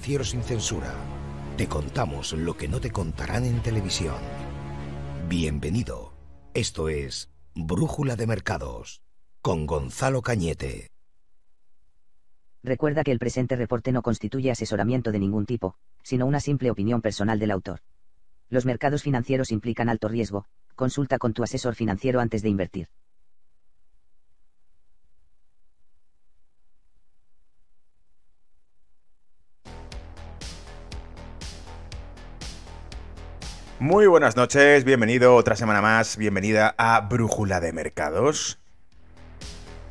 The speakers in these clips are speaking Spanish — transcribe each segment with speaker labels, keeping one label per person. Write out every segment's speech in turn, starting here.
Speaker 1: Sin censura. Te contamos lo que no te contarán en televisión. Bienvenido. Esto es Brújula de Mercados con Gonzalo Cañete.
Speaker 2: Recuerda que el presente reporte no constituye asesoramiento de ningún tipo, sino una simple opinión personal del autor. Los mercados financieros implican alto riesgo, consulta con tu asesor financiero antes de invertir.
Speaker 3: Muy buenas noches, bienvenido otra semana más, bienvenida a Brújula de Mercados.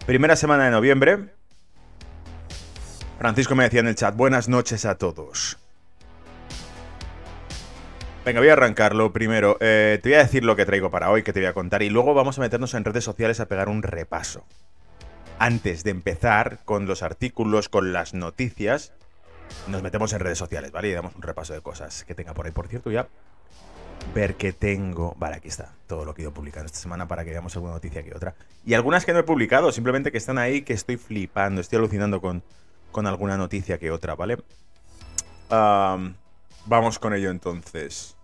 Speaker 3: Primera semana de noviembre. Francisco me decía en el chat, buenas noches a todos. Venga, voy a arrancarlo primero. Eh, te voy a decir lo que traigo para hoy, que te voy a contar, y luego vamos a meternos en redes sociales a pegar un repaso. Antes de empezar con los artículos, con las noticias, nos metemos en redes sociales, ¿vale? Y damos un repaso de cosas que tenga por ahí. Por cierto, ya ver qué tengo. Vale, aquí está. Todo lo que he ido publicando esta semana para que veamos alguna noticia que otra. Y algunas que no he publicado, simplemente que están ahí, que estoy flipando, estoy alucinando con, con alguna noticia que otra, ¿vale? vamos con ello entonces.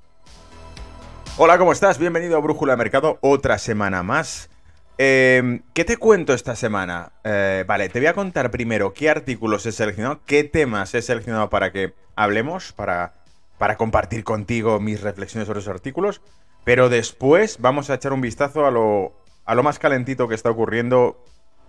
Speaker 3: Hola, ¿cómo estás? Bienvenido a Brújula Mercado, otra semana más. Em, ¿Qué te cuento esta semana? Eh, vale, te voy a contar primero qué artículos he seleccionado, qué temas he seleccionado para que hablemos, para para compartir contigo mis reflexiones sobre esos artículos. Pero después vamos a echar un vistazo a lo, a lo más calentito que está ocurriendo,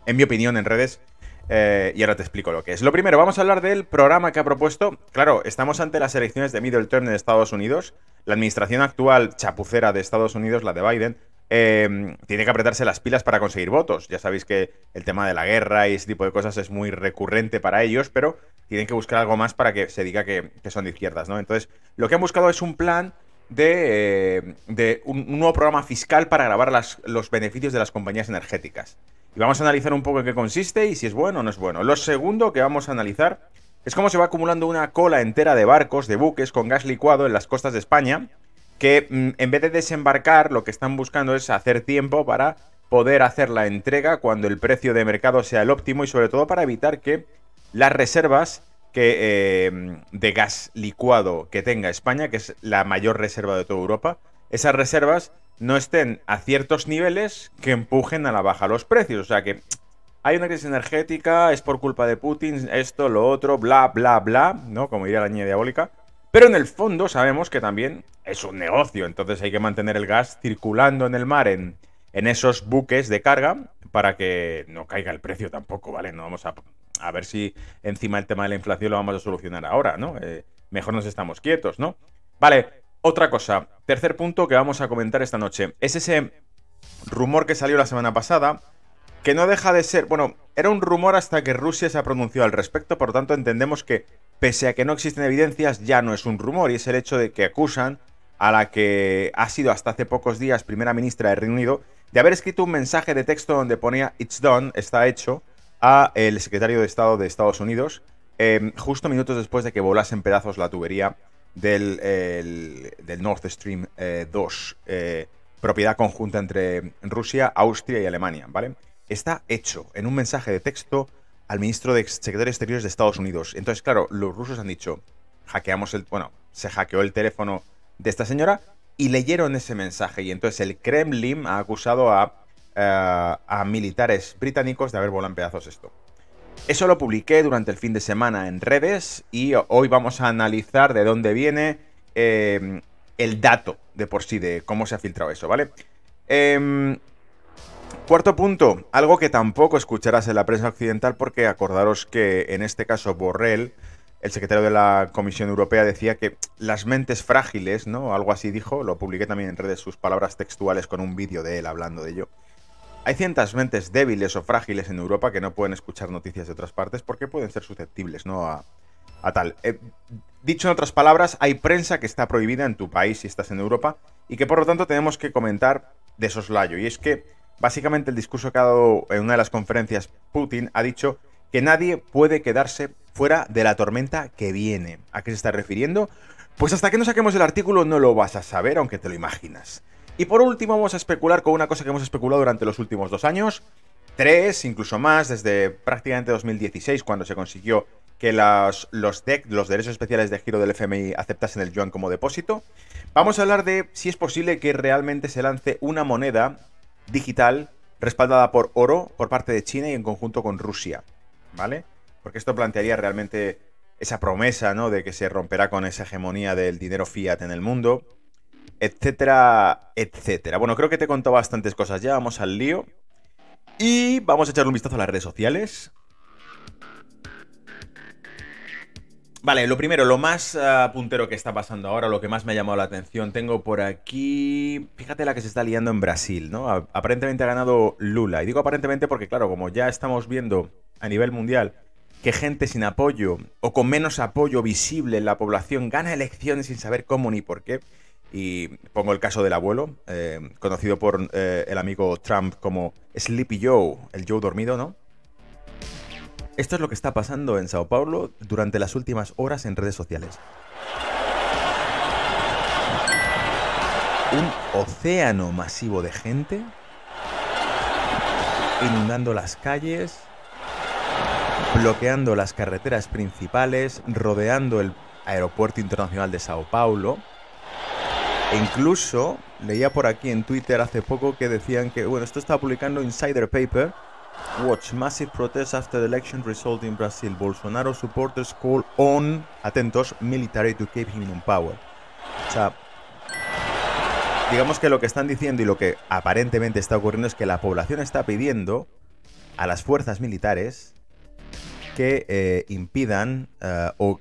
Speaker 3: en mi opinión, en redes. Eh, y ahora te explico lo que es. Lo primero, vamos a hablar del programa que ha propuesto. Claro, estamos ante las elecciones de middle term en Estados Unidos. La administración actual chapucera de Estados Unidos, la de Biden, eh, tiene que apretarse las pilas para conseguir votos. Ya sabéis que el tema de la guerra y ese tipo de cosas es muy recurrente para ellos, pero tienen que buscar algo más para que se diga que, son de izquierdas, ¿no? Entonces, lo que han buscado es un plan de, eh, un, nuevo programa fiscal para grabar los beneficios de las compañías energéticas. Y vamos a analizar un poco en qué consiste y si es bueno o no es bueno. Lo segundo que vamos a analizar es cómo se va acumulando una cola entera de barcos, de buques con gas licuado en las costas de España, que mm, en vez de desembarcar, lo que están buscando es hacer tiempo para poder hacer la entrega cuando el precio de mercado sea el óptimo y sobre todo para evitar que las reservas que, eh, de gas licuado que tenga España, que es la mayor reserva de toda Europa, esas reservas no estén a ciertos niveles que empujen a la baja los precios. O sea que hay una crisis energética, es por culpa de Putin, esto, lo otro, bla, bla, bla, ¿no? Como diría la niña diabólica. Pero en el fondo sabemos que también es un negocio, entonces hay que mantener el gas circulando en el mar en, esos buques de carga para que no caiga el precio tampoco, ¿vale? No vamos a a ver si encima el tema de la inflación lo vamos a solucionar ahora, ¿no? Eh, mejor nos estamos quietos, ¿no? Vale, otra cosa. Tercer punto que vamos a comentar esta noche. Es ese rumor que salió la semana pasada, que no deja de ser, bueno, era un rumor hasta que Rusia se ha pronunciado al respecto, por lo tanto entendemos que pese a que no existen evidencias, ya no es un rumor, y es el hecho de que acusan a la que ha sido hasta hace pocos días primera ministra de Reino Unido, de haber escrito un mensaje de texto donde ponía It's done, está hecho, a el secretario de Estado de Estados Unidos, em, justo minutos después de que volase en pedazos la tubería del, del Nord Stream 2, eh, eh, propiedad conjunta entre Rusia, Austria y Alemania, ¿vale? Está hecho en un mensaje de texto al ministro de Secretario de Exteriores de Estados Unidos. Entonces, claro, los rusos han dicho, hackeamos el, bueno, se hackeó el teléfono de esta señora y leyeron ese mensaje y entonces el Kremlin ha acusado a eh, a militares británicos de haber volado en pedazos esto. Eso lo publiqué durante el fin de semana en redes y hoy vamos a analizar de dónde viene eh, el dato de por sí, de cómo se ha filtrado eso, ¿vale? Em, cuarto punto, algo que tampoco escucharás en la prensa occidental porque acordaros que en este caso Borrell, el secretario de la Comisión Europea, decía que las mentes frágiles, ¿no? Algo así dijo, lo publiqué también en redes sus palabras textuales con un vídeo de él hablando de ello. Hay ciertas mentes débiles o frágiles en Europa que no pueden escuchar noticias de otras partes porque pueden ser susceptibles, ¿no? A, tal. Eh, dicho en otras palabras, hay prensa que está prohibida en tu país si estás en Europa y que por lo tanto tenemos que comentar de soslayo. Y es que básicamente el discurso que ha dado en una de las conferencias Putin ha dicho que nadie puede quedarse fuera de la tormenta que viene. ¿A qué se está refiriendo? Pues hasta que no saquemos el artículo no lo vas a saber, aunque te lo imaginas. Y por último vamos a especular con una cosa que hemos especulado durante los últimos dos años, tres, incluso más, desde prácticamente 2016, cuando se consiguió que los, DEC, los derechos especiales de giro del FMI, aceptasen el yuan como depósito. Vamos a hablar de si es posible que realmente se lance una moneda digital respaldada por oro por parte de China y en conjunto con Rusia. ¿Vale? Porque esto plantearía realmente esa promesa, ¿no? De que se romperá con esa hegemonía del dinero fiat en el mundo, etcétera, etcétera. Bueno, creo que te he contado bastantes cosas ya, vamos al lío. Y vamos a echarle un vistazo a las redes sociales. Vale, lo primero, lo más uh, puntero que está pasando ahora, lo que más me ha llamado la atención, tengo por aquí, fíjate la que se está liando en Brasil, ¿no? Aparentemente ha ganado Lula. Y digo aparentemente porque, claro, como ya estamos viendo a nivel mundial que gente sin apoyo o con menos apoyo visible en la población gana elecciones sin saber cómo ni por qué. Y pongo el caso del abuelo, eh, conocido por eh, el amigo Trump como Sleepy Joe, el Joe dormido, ¿no? Esto es lo que está pasando en Sao Paulo durante las últimas horas en redes sociales. Un océano masivo de gente inundando las calles, bloqueando las carreteras principales, rodeando el aeropuerto internacional de Sao Paulo. E incluso leía por aquí en Twitter hace poco que decían que, bueno, esto está publicando Insider Paper. Watch massive protests after the election result in Brazil. Bolsonaro supporters call on, atentos, military to keep him in power. O sea, digamos que lo que están diciendo y lo que aparentemente está ocurriendo es que la población está pidiendo a las fuerzas militares que eh, impidan eh, o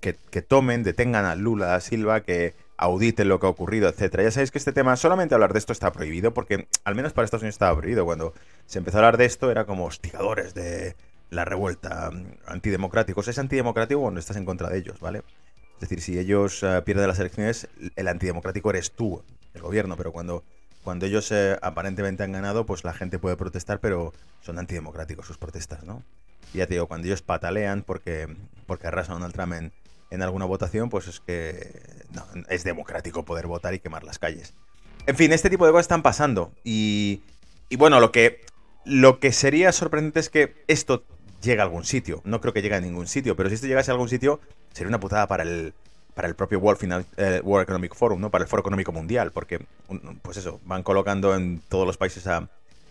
Speaker 3: que, tomen, detengan a Lula da Silva, que auditen lo que ha ocurrido, etcétera. Ya sabéis que este tema, solamente hablar de esto está prohibido, porque al menos para Estados Unidos estaba prohibido. Cuando se empezó a hablar de esto, era como hostigadores de la revuelta, mm, antidemocráticos. Es antidemocrático cuando estás en contra de ellos, ¿vale? Es decir, si ellos eh, pierden las elecciones, el antidemocrático eres tú, el gobierno, pero cuando, cuando ellos aparentemente han ganado, pues la gente puede protestar, pero son antidemocráticos sus protestas, ¿no? Y ya te digo, cuando ellos patalean porque, porque arrasan a Donald Trump en, alguna votación, pues es que es democrático poder votar y quemar las calles. En fin, este tipo de cosas están pasando. Y, y bueno, lo que, lo que sería sorprendente es que esto llegue a algún sitio. No creo que llegue a ningún sitio, pero si esto llegase a algún sitio, sería una putada para el, para el propio World, eh, World Economic Forum, ¿no? Para el Foro Económico Mundial, porque, pues eso, van colocando en todos los países a,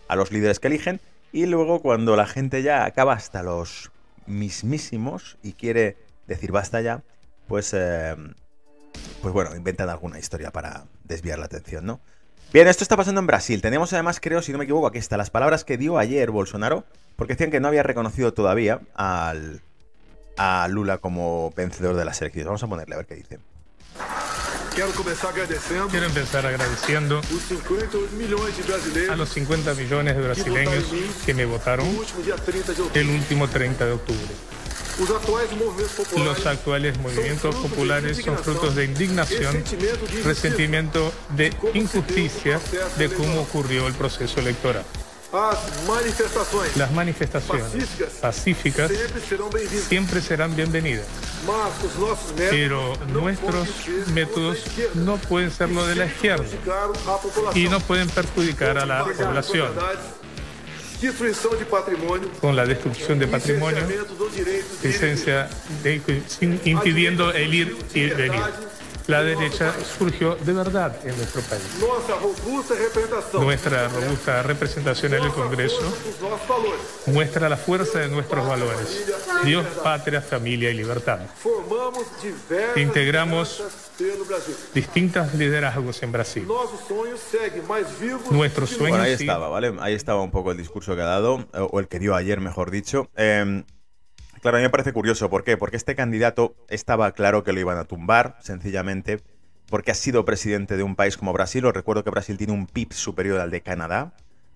Speaker 3: a los líderes que eligen y luego cuando la gente ya acaba hasta los mismísimos y quiere decir basta ya, pues, eh, pues bueno, inventan alguna historia para desviar la atención, ¿no? Bien, esto está pasando en Brasil. Tenemos además, creo, si no me equivoco, aquí está, las palabras que dio ayer Bolsonaro, porque decían que no había reconocido todavía al, a Lula como vencedor de las elecciones. Vamos a ponerle a ver qué dice.
Speaker 4: Quiero empezar agradeciendo a los 50 millones de brasileños que me votaron el último 30 de octubre. Los actuales movimientos populares son frutos de indignación, resentimiento de injusticia de cómo ocurrió el proceso electoral. Las manifestaciones pacíficas siempre serán bienvenidas. Pero nuestros métodos no pueden ser lo de la izquierda y no pueden perjudicar a la población con la destrucción de patrimonio, licencia impidiendo el ir y venir la derecha surgió de verdad en nuestro país. Nuestra robusta representación en el Congreso muestra la fuerza de nuestros valores. Dios, patria, familia y libertad. Integramos distintos liderazgos en Brasil. Nuestros sueños...
Speaker 3: Bueno, ahí estaba, ¿vale? Ahí estaba un poco el discurso que ha dado, o el que dio ayer, mejor dicho. Eh, Claro, a mí me parece curioso. ¿Por qué? Porque este candidato estaba claro que lo iban a tumbar, sencillamente, porque ha sido presidente de un país como Brasil. Os recuerdo que Brasil tiene un PIB superior al de Canadá.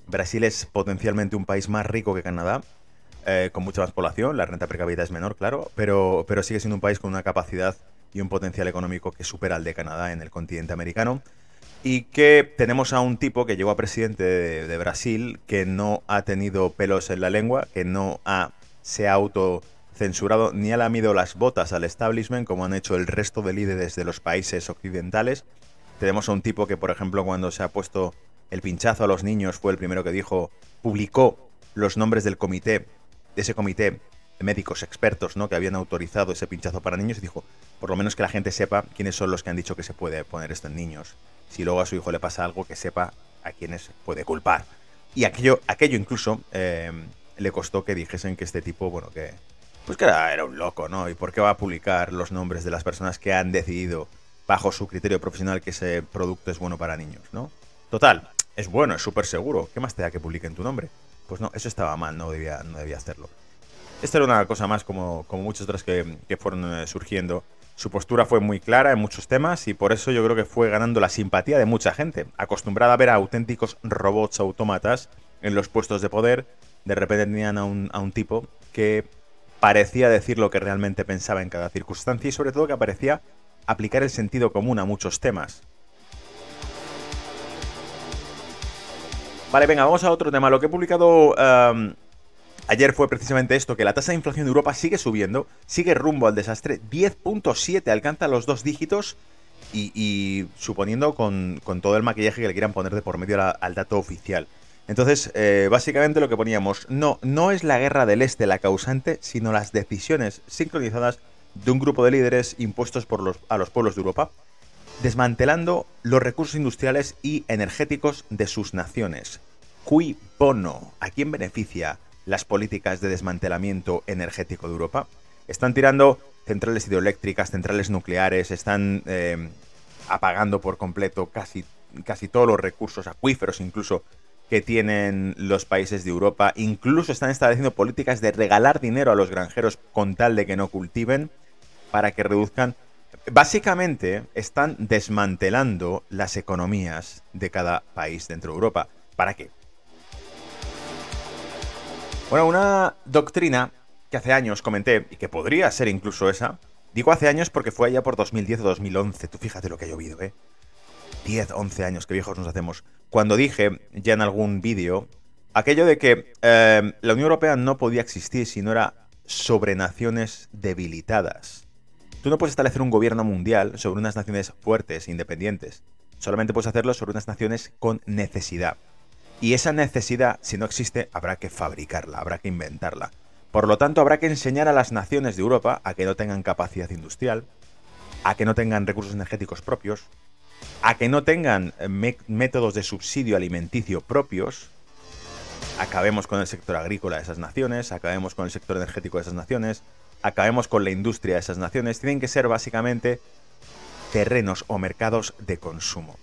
Speaker 3: Brasil es potencialmente un país más rico que Canadá, eh, con mucha más población. La renta per cápita es menor, claro, pero, pero sigue siendo un país con una capacidad y un potencial económico que supera al de Canadá en el continente americano. Y que tenemos a un tipo que llegó a presidente de, Brasil que no ha tenido pelos en la lengua, que no ha, se ha auto censurado ni ha lamido las botas al establishment como han hecho el resto de líderes de los países occidentales. Tenemos a un tipo que, por ejemplo, cuando se ha puesto el pinchazo a los niños, fue el primero que dijo, publicó los nombres del comité, de ese comité, médicos expertos, ¿no? Que habían autorizado ese pinchazo para niños y dijo, por lo menos que la gente sepa quiénes son los que han dicho que se puede poner esto en niños. Si luego a su hijo le pasa algo, que sepa a quiénes puede culpar. Y aquello, aquello incluso eh, le costó que dijesen que este tipo, bueno, que... Pues que era, era un loco, ¿no? ¿Y por qué va a publicar los nombres de las personas que han decidido, bajo su criterio profesional, que ese producto es bueno para niños, ¿no? Total, es bueno, es súper seguro. ¿Qué más te da que publiquen tu nombre? Pues no, eso estaba mal, no debía, no debía hacerlo. Esta era una cosa más como, como muchas otras que, que fueron eh, surgiendo. Su postura fue muy clara en muchos temas y por eso yo creo que fue ganando la simpatía de mucha gente, acostumbrada a ver a auténticos robots autómatas en los puestos de poder. De repente tenían a un, a un tipo que parecía decir lo que realmente pensaba en cada circunstancia y sobre todo que parecía aplicar el sentido común a muchos temas. Vale, venga, vamos a otro tema. Lo que he publicado ayer fue precisamente esto, que la tasa de inflación de Europa sigue subiendo, sigue rumbo al desastre, 10.7 alcanza los dos dígitos y, suponiendo con, todo el maquillaje que le quieran poner de por medio al dato oficial. Entonces, eh, básicamente lo que poníamos, no, no es la guerra del este la causante, sino las decisiones sincronizadas de un grupo de líderes impuestos por los, a los pueblos de Europa desmantelando los recursos industriales y energéticos de sus naciones. Cui bono? ¿A quién beneficia las políticas de desmantelamiento energético de Europa? Están tirando centrales hidroeléctricas, centrales nucleares, están eh, apagando por completo casi, casi todos los recursos acuíferos incluso que tienen los países de Europa. Incluso están estableciendo políticas de regalar dinero a los granjeros con tal de que no cultiven para que reduzcan Básicamente están desmantelando las economías de cada país dentro de Europa. ¿Para qué? Bueno, una doctrina que hace años comenté, y que podría ser incluso esa, digo hace años porque fue allá por 2010 o 2011, tú fíjate lo que ha llovido, ¿eh? 10, 11 años, qué viejos nos hacemos. Cuando dije ya en algún vídeo aquello de que eh, la Unión Europea no podía existir si no era sobre naciones debilitadas. Tú no puedes establecer un gobierno mundial sobre unas naciones fuertes, independientes. Solamente puedes hacerlo sobre unas naciones con necesidad. Y esa necesidad, si no existe, habrá que fabricarla, habrá que inventarla. Por lo tanto, habrá que enseñar a las naciones de Europa a que no tengan capacidad industrial, a que no tengan recursos energéticos propios, a que no tengan eh, métodos de subsidio alimenticio propios. Acabemos con el sector agrícola de esas naciones, acabemos con el sector energético de esas naciones, acabemos con la industria de esas naciones, tienen que ser básicamente terrenos o mercados de consumo.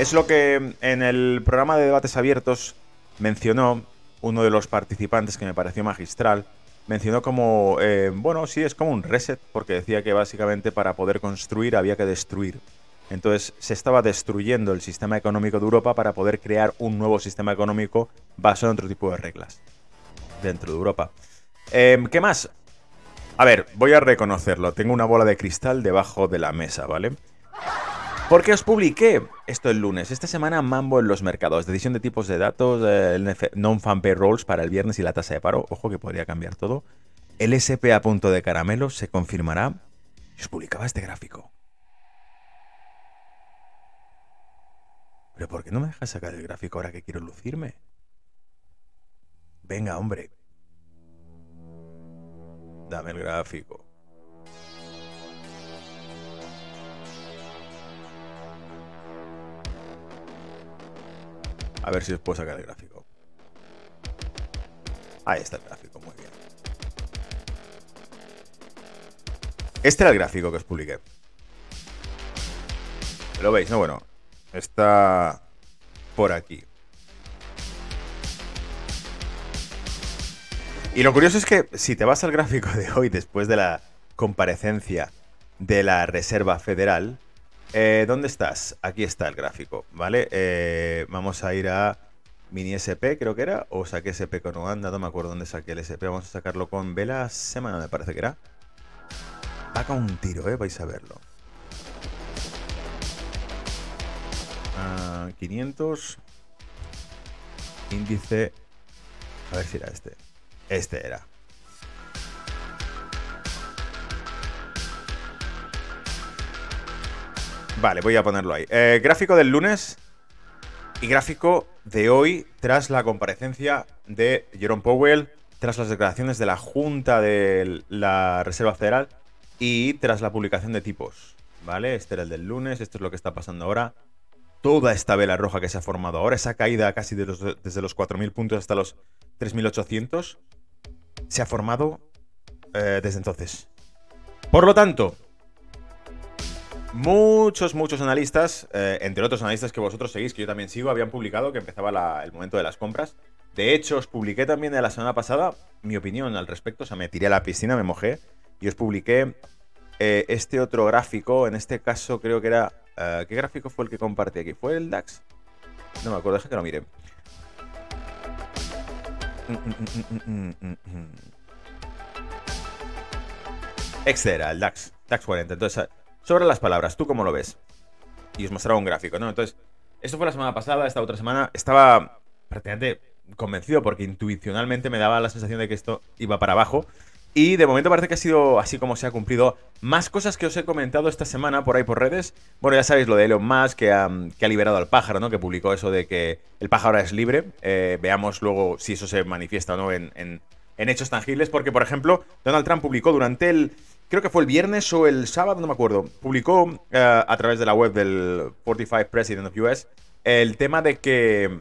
Speaker 3: Es lo que en el programa de debates abiertos mencionó uno de los participantes que me pareció magistral. Mencionó como, eh, bueno, sí, es como un reset, porque decía que básicamente para poder construir había que destruir. Entonces se estaba destruyendo el sistema económico de Europa para poder crear un nuevo sistema económico basado en otro tipo de reglas dentro de Europa. Em, ¿Qué más? A ver, voy a reconocerlo. Tengo una bola de cristal debajo de la mesa, ¿vale? Porque os publiqué esto el lunes. Esta semana Mambo en los mercados. Decisión de tipos de datos, non-fan payrolls para el viernes y la tasa de paro. Ojo que podría cambiar todo. El SP a punto de caramelo se confirmará. Os publicaba este gráfico. ¿Pero por qué no me dejas sacar el gráfico ahora que quiero lucirme? Venga, hombre. Dame el gráfico. A ver si os puedo sacar el gráfico. Ahí está el gráfico, muy bien. Este era el gráfico que os publiqué. ¿Lo veis? No, bueno. Está por aquí. Y lo curioso es que si te vas al gráfico de hoy, después de la comparecencia de la Reserva Federal, eh, ¿dónde estás? Aquí está el gráfico, ¿vale? Eh, vamos a ir a mini SP, creo que era, o saqué SP con Uganda, no me acuerdo dónde saqué el SP, vamos a sacarlo con Vela Semana, me parece que era. Con un tiro, ¿eh? Vais a verlo. 500. Ah, índice. A ver si era este. Este era. Vale, voy a ponerlo ahí. Eh, gráfico del lunes. Y gráfico de hoy tras la comparecencia de Jerome Powell, tras las declaraciones de la Junta de la Reserva Federal y tras la publicación de tipos. ¿Vale? Este era el del lunes, esto es lo que está pasando ahora. Toda esta vela roja que se ha formado ahora, esa caída casi de desde los 4.000 puntos hasta los 3.800, se ha formado eh, desde entonces. Por lo tanto, muchos, muchos analistas, eh, entre otros analistas que vosotros seguís, que yo también sigo, habían publicado que empezaba el momento de las compras. De hecho, os publiqué también de la semana pasada mi opinión al respecto. O sea, me tiré a la piscina, me mojé y os publiqué eh, este otro gráfico. En este caso, creo que era. Eh, ¿Qué gráfico fue el que compartí aquí? ¿Fue el DAX? No me acuerdo, deja que lo mire. Este era el DAX, DAX 40. Entonces, sobre las palabras, ¿tú cómo lo ves? Y os mostraba un gráfico, ¿no? Entonces, esto fue la semana pasada, esta otra semana. Estaba prácticamente convencido porque intuicionalmente me daba la sensación de que esto iba para abajo. Y de momento parece que ha sido así como se ha cumplido. Más cosas que os he comentado esta semana por ahí por redes. Bueno, ya sabéis lo de Elon Musk que ha, que ha liberado al pájaro, ¿no? Que publicó eso de que el pájaro es libre. Eh, veamos luego si eso se manifiesta o no en, en, hechos tangibles. Porque, por ejemplo, Donald Trump publicó durante el. Creo que fue el viernes o el sábado, no me acuerdo. Publicó eh, a través de la web del 45 President of US el tema de que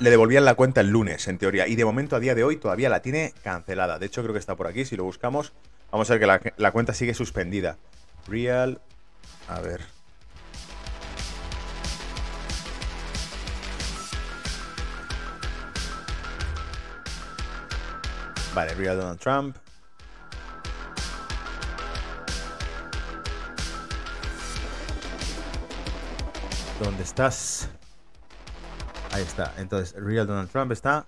Speaker 3: le devolvían la cuenta el lunes, en teoría. Y de momento, a día de hoy, todavía la tiene cancelada. De hecho, creo que está por aquí. Si lo buscamos, vamos a ver que la, cuenta sigue suspendida. Real. A ver. Vale, Real Donald Trump. ¿Dónde estás? Ahí está. Entonces, Real Donald Trump está.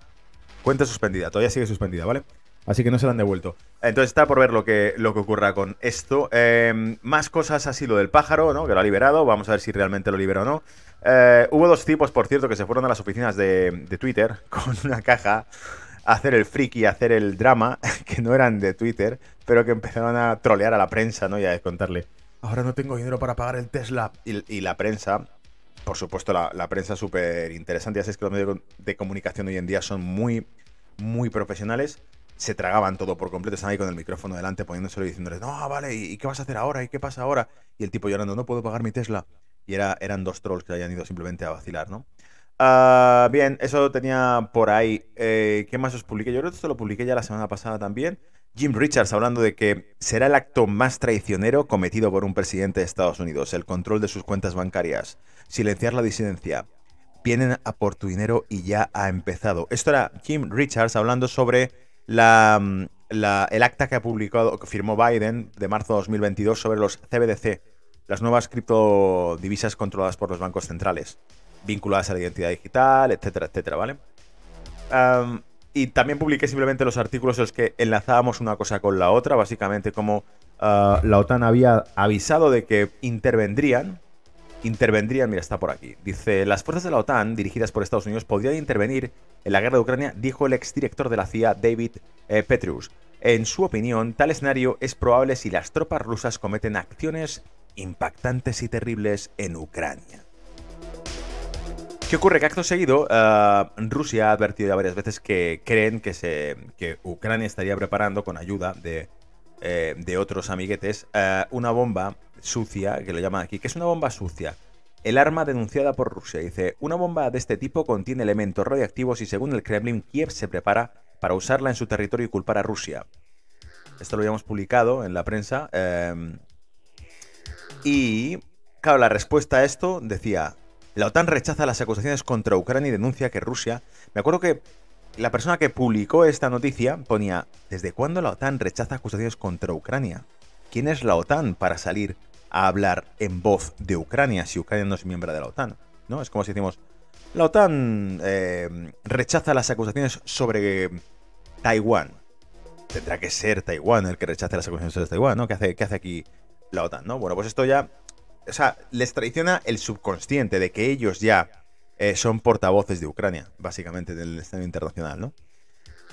Speaker 3: Cuenta suspendida. Todavía sigue suspendida, ¿vale? Así que no se la han devuelto. Entonces está por ver lo que, lo que ocurra con esto. Em, más cosas así lo del pájaro, ¿no? Que lo ha liberado. Vamos a ver si realmente lo libera o no. Eh, hubo dos tipos, por cierto, que se fueron a las oficinas de, Twitter con una caja a hacer el friki a hacer el drama, que no eran de Twitter, pero que empezaron a trolear a la prensa, ¿no? Y a contarle, ahora no tengo dinero para pagar el Tesla. y la prensa por supuesto, la, prensa súper interesante. Ya sabéis que los medios de comunicación hoy en día son muy, muy profesionales. Se tragaban todo por completo. Están ahí con el micrófono delante poniéndoselo y diciéndoles, no, vale, ¿y, qué vas a hacer ahora? ¿Y qué pasa ahora? Y el tipo llorando, no puedo pagar mi Tesla. Y era, eran dos trolls que hayan ido simplemente a vacilar, ¿no? Ah, bien, eso tenía por ahí. Eh, ¿Qué más os publiqué? Yo creo que esto lo publiqué ya la semana pasada también. Jim Richards hablando de que será el acto más traicionero cometido por un presidente de Estados Unidos, el control de sus cuentas bancarias, silenciar la disidencia. Vienen a por tu dinero y ya ha empezado. Esto era Jim Richards hablando sobre la, mm, el acta que ha publicado, que firmó Biden de marzo de 2022 sobre los CBDC, las nuevas criptodivisas controladas por los bancos centrales, vinculadas a la identidad digital, etcétera, etcétera, ¿vale? y también publiqué simplemente los artículos en los que enlazábamos una cosa con la otra, básicamente como ah, la OTAN había avisado de que intervendrían. Intervendrían, mira, está por aquí. Dice, las fuerzas de la OTAN, dirigidas por Estados Unidos, podrían intervenir en la guerra de Ucrania, dijo el exdirector de la CIA, David eh, Petrus. En su opinión, tal escenario es probable si las tropas rusas cometen acciones impactantes y terribles en Ucrania. ¿Qué ocurre? Que acto seguido, eh, Rusia ha advertido ya varias veces que creen que, se, que Ucrania estaría preparando, con ayuda de, eh, de otros amiguetes, eh, una bomba sucia, que lo llaman aquí, que es una bomba sucia. El arma denunciada por Rusia dice, una bomba de este tipo contiene elementos radioactivos y según el Kremlin, Kiev se prepara para usarla en su territorio y culpar a Rusia. Esto lo habíamos publicado en la prensa. y, claro, la respuesta a esto decía, la OTAN rechaza las acusaciones contra Ucrania y denuncia que Rusia... Me acuerdo que la persona que publicó esta noticia ponía, ¿desde cuándo la OTAN rechaza acusaciones contra Ucrania? ¿Quién es la OTAN para salir a hablar en voz de Ucrania si Ucrania no es miembro de la OTAN? ¿No? Es como si decimos, la OTAN eh, rechaza las acusaciones sobre Taiwán. Tendrá que ser Taiwán el que rechace las acusaciones sobre Taiwán, ¿no? ¿Qué hace, qué hace aquí la OTAN, no? Bueno, pues esto ya o sea, les traiciona el subconsciente de que ellos ya eh, son portavoces de Ucrania, básicamente, del escenario internacional, ¿no?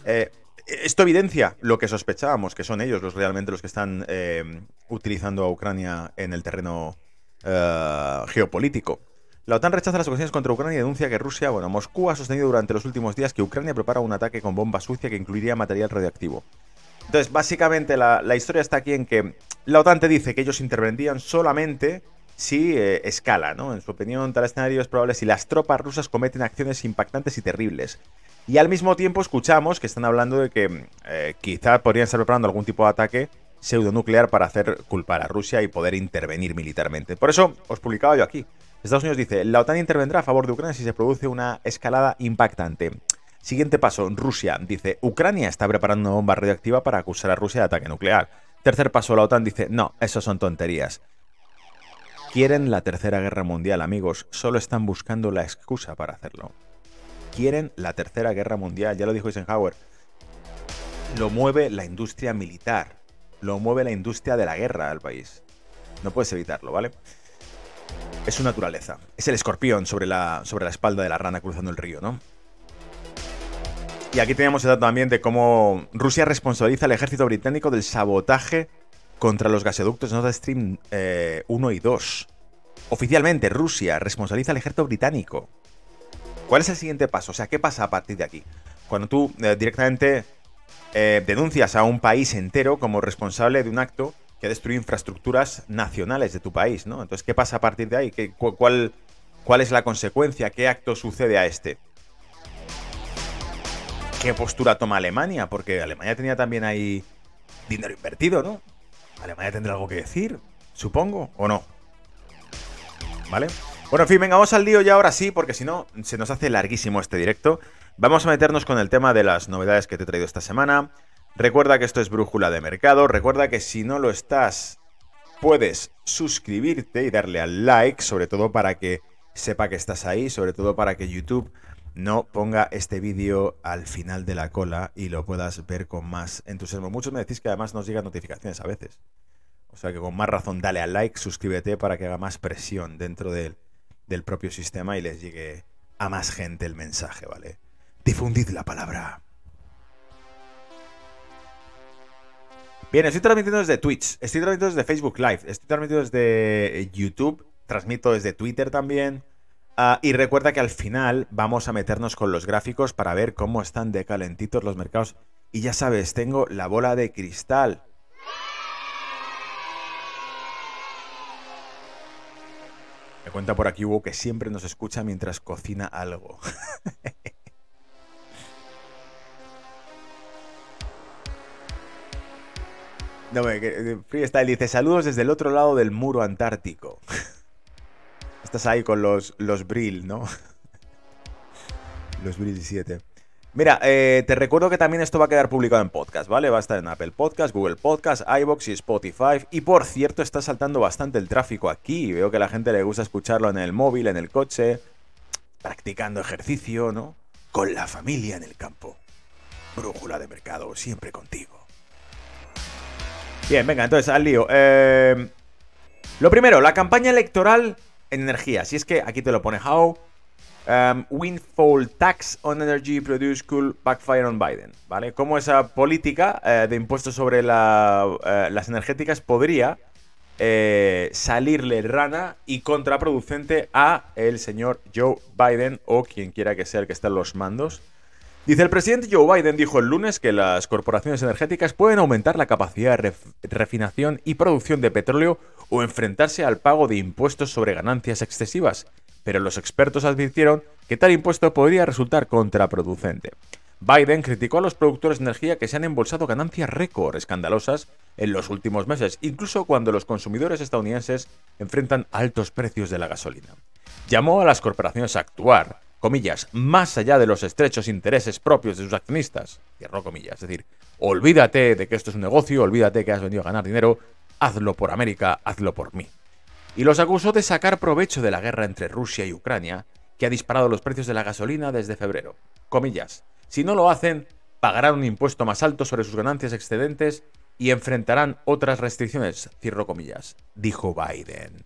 Speaker 3: Eh, esto evidencia lo que sospechábamos, que son ellos los realmente los que están eh, utilizando a Ucrania en el terreno geopolítico. La OTAN rechaza las acusaciones contra Ucrania y denuncia que Rusia, bueno, Moscú ha sostenido durante los últimos días que Ucrania prepara un ataque con bomba sucia que incluiría material radioactivo. Entonces, básicamente la, historia está aquí en que la OTAN te dice que ellos intervendrían solamente si eh, escala, ¿no? En su opinión, tal escenario es probable si las tropas rusas cometen acciones impactantes y terribles. Y al mismo tiempo escuchamos que están hablando de que eh, quizá podrían estar preparando algún tipo de ataque pseudonuclear para hacer culpar a Rusia y poder intervenir militarmente. Por eso os publicaba yo aquí. Estados Unidos dice, la OTAN intervendrá a favor de Ucrania si se produce una escalada impactante. Siguiente paso, Rusia dice, Ucrania está preparando una bomba radioactiva para acusar a Rusia de ataque nuclear. Tercer paso, la OTAN dice, no, eso son tonterías. Quieren la tercera guerra mundial, amigos, solo están buscando la excusa para hacerlo. Quieren la tercera guerra mundial, ya lo dijo Eisenhower. Lo mueve la industria militar, lo mueve la industria de la guerra al país. No puedes evitarlo, ¿vale? es su naturaleza. Es el escorpión sobre la, sobre la espalda de la rana cruzando el río, ¿no? Y aquí tenemos el dato también de cómo Rusia responsabiliza al ejército británico del sabotaje contra los gasoductos Nord Stream 1 eh, y 2. Oficialmente, Rusia responsabiliza al ejército británico. ¿Cuál es el siguiente paso? O sea, ¿qué pasa a partir de aquí? Cuando tú eh, directamente eh, denuncias a un país entero como responsable de un acto que destruye infraestructuras nacionales de tu país, ¿no? Entonces, ¿qué pasa a partir de ahí? ¿Qué, cuál, ¿Cuál es la consecuencia? ¿Qué acto sucede a este? ¿Qué postura toma Alemania? Porque Alemania tenía también ahí dinero invertido, ¿no? Alemania tendrá algo que decir, supongo, o no. ¿Vale? Bueno, en fin, venga, vamos al lío ya ahora sí, porque si no, se nos hace larguísimo este directo. Vamos a meternos con el tema de las novedades que te he traído esta semana. Recuerda que esto es Brújula de Mercado. Recuerda que si no lo estás, puedes suscribirte y darle al like, sobre todo para que sepa que estás ahí, sobre todo para que YouTube no ponga este vídeo al final de la cola y lo puedas ver con más entusiasmo. Muchos me decís que además nos llegan notificaciones a veces. O sea que con más razón dale al like, suscríbete para que haga más presión dentro del, del propio sistema y les llegue a más gente el mensaje, ¿vale? Difundid la palabra. Bien, estoy transmitiendo desde Twitch, estoy transmitiendo desde Facebook Live, estoy transmitiendo desde YouTube, transmito desde Twitter también. Ah, y recuerda que al final vamos a meternos con los gráficos para ver cómo están de calentitos los mercados. Y ya sabes, tengo la bola de cristal. Me cuenta por aquí Hugo que siempre nos escucha mientras cocina algo. No, Freestyle dice, saludos desde el otro lado del muro antártico. Estás ahí con los, los Brill, ¿no? los Brill 7. Mira, eh, te recuerdo que también esto va a quedar publicado en podcast, ¿vale? Va a estar en Apple Podcast, Google Podcast, iBox y Spotify. Y por cierto, está saltando bastante el tráfico aquí. Veo que a la gente le gusta escucharlo en el móvil, en el coche, practicando ejercicio, ¿no? Con la familia en el campo. Brújula de mercado, siempre contigo. Bien, venga, entonces al lío. Eh, lo primero, la campaña electoral en energía. Si es que aquí te lo pone how. Um, windfall tax on energy produced could backfire on Biden. ¿Vale? Cómo esa política eh, de impuestos sobre eh, las energéticas podría salirle rana y contraproducente a el señor Joe Biden o quien quiera que sea el que esté en los mandos Dice el presidente Joe Biden dijo el lunes que las corporaciones energéticas pueden aumentar la capacidad de refinación y producción de petróleo o enfrentarse al pago de impuestos sobre ganancias excesivas, pero los expertos advirtieron que tal impuesto podría resultar contraproducente. Biden criticó a los productores de energía que se han embolsado ganancias récord escandalosas en los últimos meses, incluso cuando los consumidores estadounidenses enfrentan altos precios de la gasolina. Llamó a las corporaciones a actuar, comillas, más allá de los estrechos intereses propios de sus accionistas, cierro comillas, es decir, olvídate de que esto es un negocio, olvídate que has venido a ganar dinero, hazlo por América, hazlo por mí. Y los acusó de sacar provecho de la guerra entre Rusia y Ucrania, que ha disparado los precios de la gasolina desde febrero. Comillas, si no lo hacen, pagarán un impuesto más alto sobre sus ganancias excedentes y enfrentarán otras restricciones, cierro comillas, dijo Biden.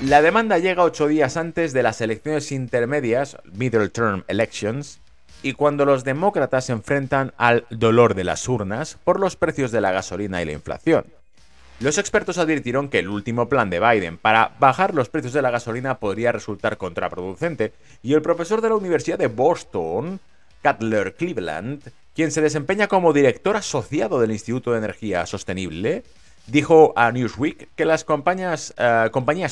Speaker 3: La demanda llega ocho días antes de las elecciones intermedias, Middle Term Elections, y cuando los demócratas se enfrentan al dolor de las urnas por los precios de la gasolina y la inflación. Los expertos advirtieron que el último plan de Biden para bajar los precios de la gasolina podría resultar contraproducente, y el profesor de la Universidad de Boston, Cutler Cleveland, quien se desempeña como director asociado del Instituto de Energía Sostenible, dijo a Newsweek que las compañías, eh,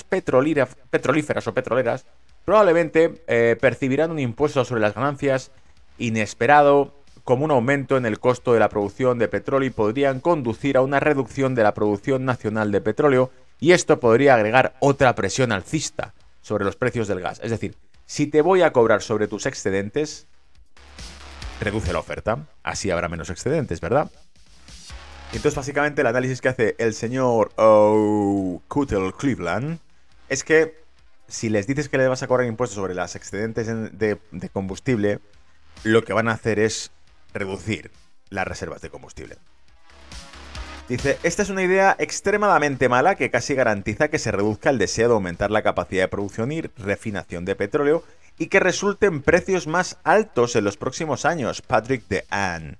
Speaker 3: petrolíferas o petroleras probablemente eh, percibirán un impuesto sobre las ganancias inesperado como un aumento en el costo de la producción de petróleo y podrían conducir a una reducción de la producción nacional de petróleo y esto podría agregar otra presión alcista sobre los precios del gas. Es decir, si te voy a cobrar sobre tus excedentes, reduce la oferta, así habrá menos excedentes, ¿verdad? Entonces, básicamente, el análisis que hace el señor Cutel Cleveland es que si les dices que le vas a cobrar impuestos sobre las excedentes de combustible, lo que van a hacer es reducir las reservas de combustible. Dice, esta es una idea extremadamente mala que casi garantiza que se reduzca el deseo de aumentar la capacidad de producción y refinación de petróleo y que resulten precios más altos en los próximos años. Patrick DeAnne.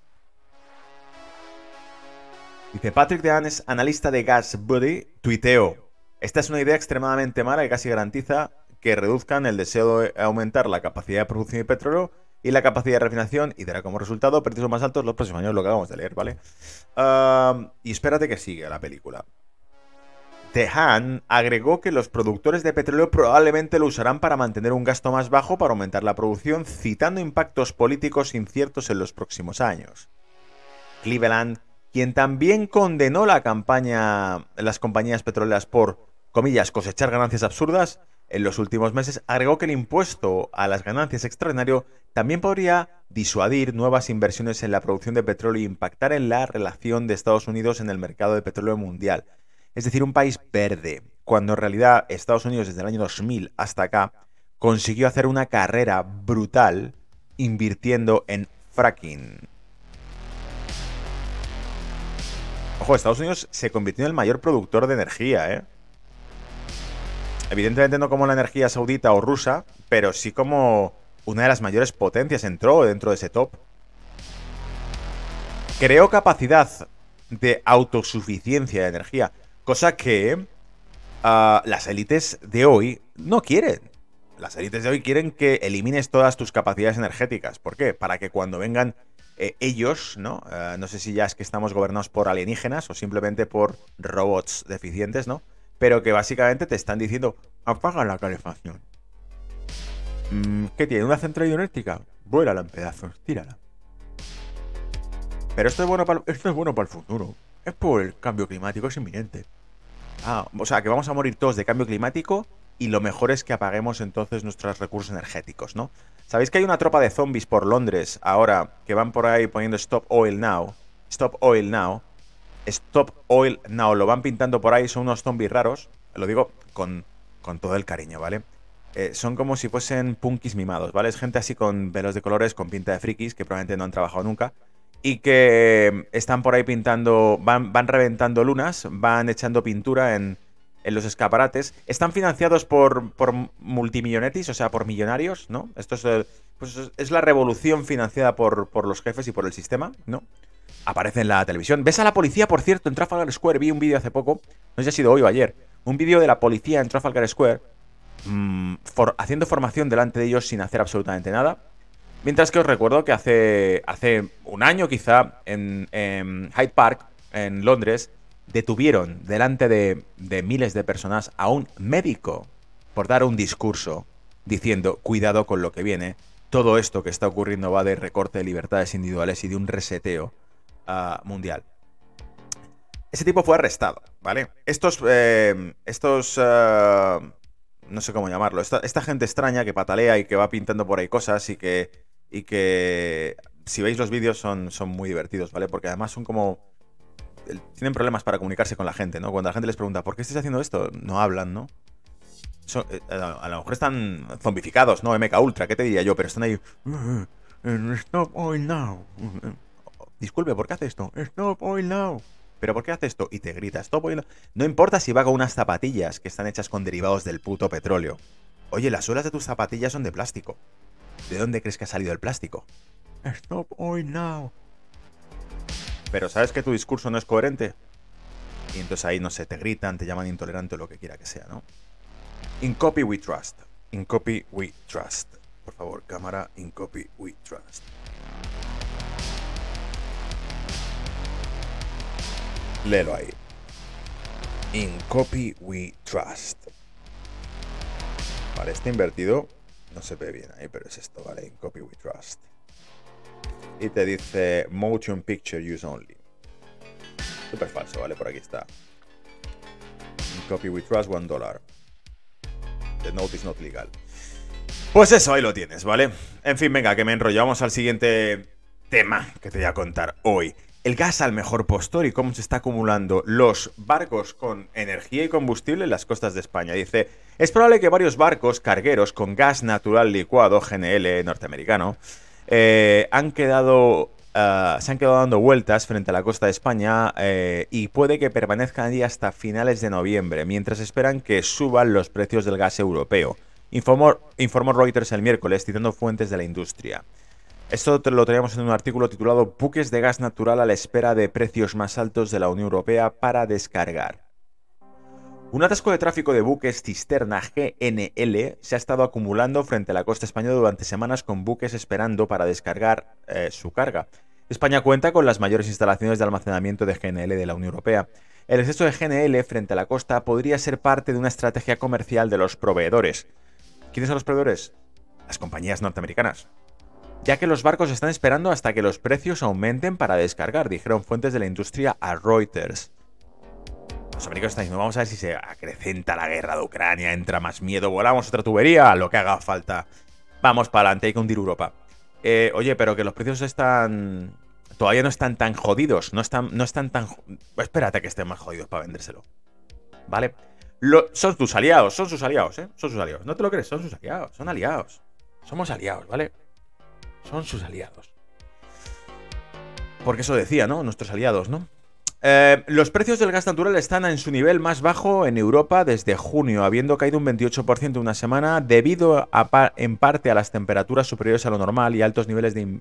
Speaker 3: Dice, Patrick DeAnne es analista de Gas Buddy, tuiteo. Esta es una idea extremadamente mala que casi garantiza que reduzcan el deseo de aumentar la capacidad de producción de petróleo y la capacidad de refinación y dará como resultado precios más altos los próximos años, lo que acabamos de leer, ¿vale? y espérate que siga la película. Tehan agregó que los productores de petróleo probablemente lo usarán para mantener un gasto más bajo para aumentar la producción, citando impactos políticos inciertos en los próximos años. Cleveland, quien también condenó la campaña las compañías petroleras por, comillas, cosechar ganancias absurdas, en los últimos meses, agregó que el impuesto a las ganancias extraordinario también podría disuadir nuevas inversiones en la producción de petróleo e impactar en la relación de Estados Unidos en el mercado de petróleo mundial. Es decir, un país verde, cuando en realidad Estados Unidos desde el año 2000 hasta acá consiguió hacer una carrera brutal invirtiendo en fracking. Ojo, Estados Unidos se convirtió en el mayor productor de energía, ¿eh? Evidentemente no como la energía saudita o rusa, pero sí como una de las mayores potencias entró dentro de ese top. Creó capacidad de autosuficiencia de energía, cosa que ah, las élites de hoy no quieren. Las élites de hoy quieren que elimines todas tus capacidades energéticas. ¿Por qué? Para que cuando vengan eh, ellos, ¿no? Ah, no sé si ya es que estamos gobernados por alienígenas o simplemente por robots deficientes, ¿no? Pero que básicamente te están diciendo, apaga la calefacción. Mm, ¿Qué tiene? ¿Una central hidroeléctrica? Vuélala en pedazos, tírala. Pero esto es, bueno para, esto es bueno para el futuro. Es por el cambio climático, es inminente. Ah, o sea, que vamos a morir todos de cambio climático y lo mejor es que apaguemos entonces nuestros recursos energéticos, ¿no? ¿Sabéis que hay una tropa de zombies por Londres ahora que van por ahí poniendo Stop Oil Now? Stop Oil Now. Stop Oil Now. Lo van pintando por ahí, son unos zombies raros. Lo digo con, con todo el cariño, ¿vale? Eh, son como si fuesen punkis mimados, ¿vale? Es gente así con velos de colores, con pinta de frikis, que probablemente no han trabajado nunca. Y que están por ahí pintando, van, van reventando lunas, van echando pintura en, en los escaparates. Están financiados por, por multimillonetis, o sea, por millonarios, ¿no? Esto es, pues es la revolución financiada por, por los jefes y por el sistema, ¿no? Aparece en la televisión. ¿Ves a la policía, por cierto, en Trafalgar Square? Vi un vídeo hace poco, no sé si ha sido hoy o ayer, un vídeo de la policía en Trafalgar Square mm, haciendo formación delante de ellos sin hacer absolutamente nada. Mientras que os recuerdo que hace, hace un año quizá en, Hyde Park, en Londres, detuvieron delante de, de miles de personas a un médico por dar un discurso diciendo cuidado con lo que viene. Todo esto que está ocurriendo va de recorte de libertades individuales y de un reseteo mundial. Ese tipo fue arrestado, ¿vale? Estos, eh, estos, eh, no sé cómo llamarlo, esta, gente extraña que patalea y que va pintando por ahí cosas y que, y que si veis los vídeos son, son muy divertidos, ¿vale? Porque además son como, tienen problemas para comunicarse con la gente, ¿no? Cuando la gente les pregunta, ¿por qué estás haciendo esto? No hablan, ¿no? Eh, a lo mejor están zombificados, ¿no? MK Ultra, ¿qué te diría yo? Pero están ahí. Stop oil now. Disculpe, ¿por qué hace esto? Stop oil now. ¿Pero por qué hace esto? Y te grita, stop oil now. No importa si va con unas zapatillas que están hechas con derivados del puto petróleo. Oye, las suelas de tus zapatillas son de plástico. ¿De dónde crees que ha salido el plástico? Stop oil now. Pero ¿sabes que tu discurso no es coherente? y entonces ahí, no sé, te gritan, te llaman intolerante o lo que quiera que sea, ¿no? In copy we trust. In copy we trust. Por favor, cámara, in copy we trust. Léelo ahí. In copy we trust. Vale, está invertido. No se ve bien ahí, pero es esto, ¿vale? In copy we trust. Y te dice motion picture use only. Súper falso, ¿vale? Por aquí está. In copy we trust, one dollar. The note is not legal. Pues eso, ahí lo tienes, ¿vale? En fin, venga, que me enrollamos al siguiente tema que te voy a contar hoy el gas al mejor postor y cómo se está acumulando los barcos con energía y combustible en las costas de España. Dice, es probable que varios barcos cargueros con gas natural licuado, GNL norteamericano, eh, han quedado, ah, se han quedado dando vueltas frente a la costa de España eh, y puede que permanezcan allí hasta finales de noviembre, mientras esperan que suban los precios del gas europeo. informó Reuters el miércoles, citando fuentes de la industria. Esto lo teníamos en un artículo titulado Buques de gas natural a la espera de precios más altos de la Unión Europea para descargar. Un atasco de tráfico de buques cisterna GNL se ha estado acumulando frente a la costa española durante semanas con buques esperando para descargar eh, su carga. España cuenta con las mayores instalaciones de almacenamiento de GNL de la Unión Europea. El exceso de GNL frente a la costa podría ser parte de una estrategia comercial de los proveedores. ¿Quiénes son los proveedores? Las compañías norteamericanas ya que los barcos están esperando hasta que los precios aumenten para descargar, dijeron fuentes de la industria a Reuters. Los americanos están diciendo, vamos a ver si se acrecenta la guerra de Ucrania, entra más miedo, volamos otra tubería, lo que haga falta. Vamos para adelante, hay que hundir Europa. Eh, oye, pero que los precios están... Todavía no están tan jodidos, no están, no están tan... Espérate que estén más jodidos para vendérselo. ¿Vale? son tus aliados, son sus aliados, ¿eh? Son sus aliados. No te lo crees, son sus aliados, son aliados. Somos aliados, ¿vale? Son sus aliados. Porque eso decía, ¿no? Nuestros aliados, ¿no? Eh, los precios del gas natural están en su nivel más bajo en Europa desde junio, habiendo caído un 28% en una semana debido en parte a las temperaturas superiores a lo normal y altos niveles de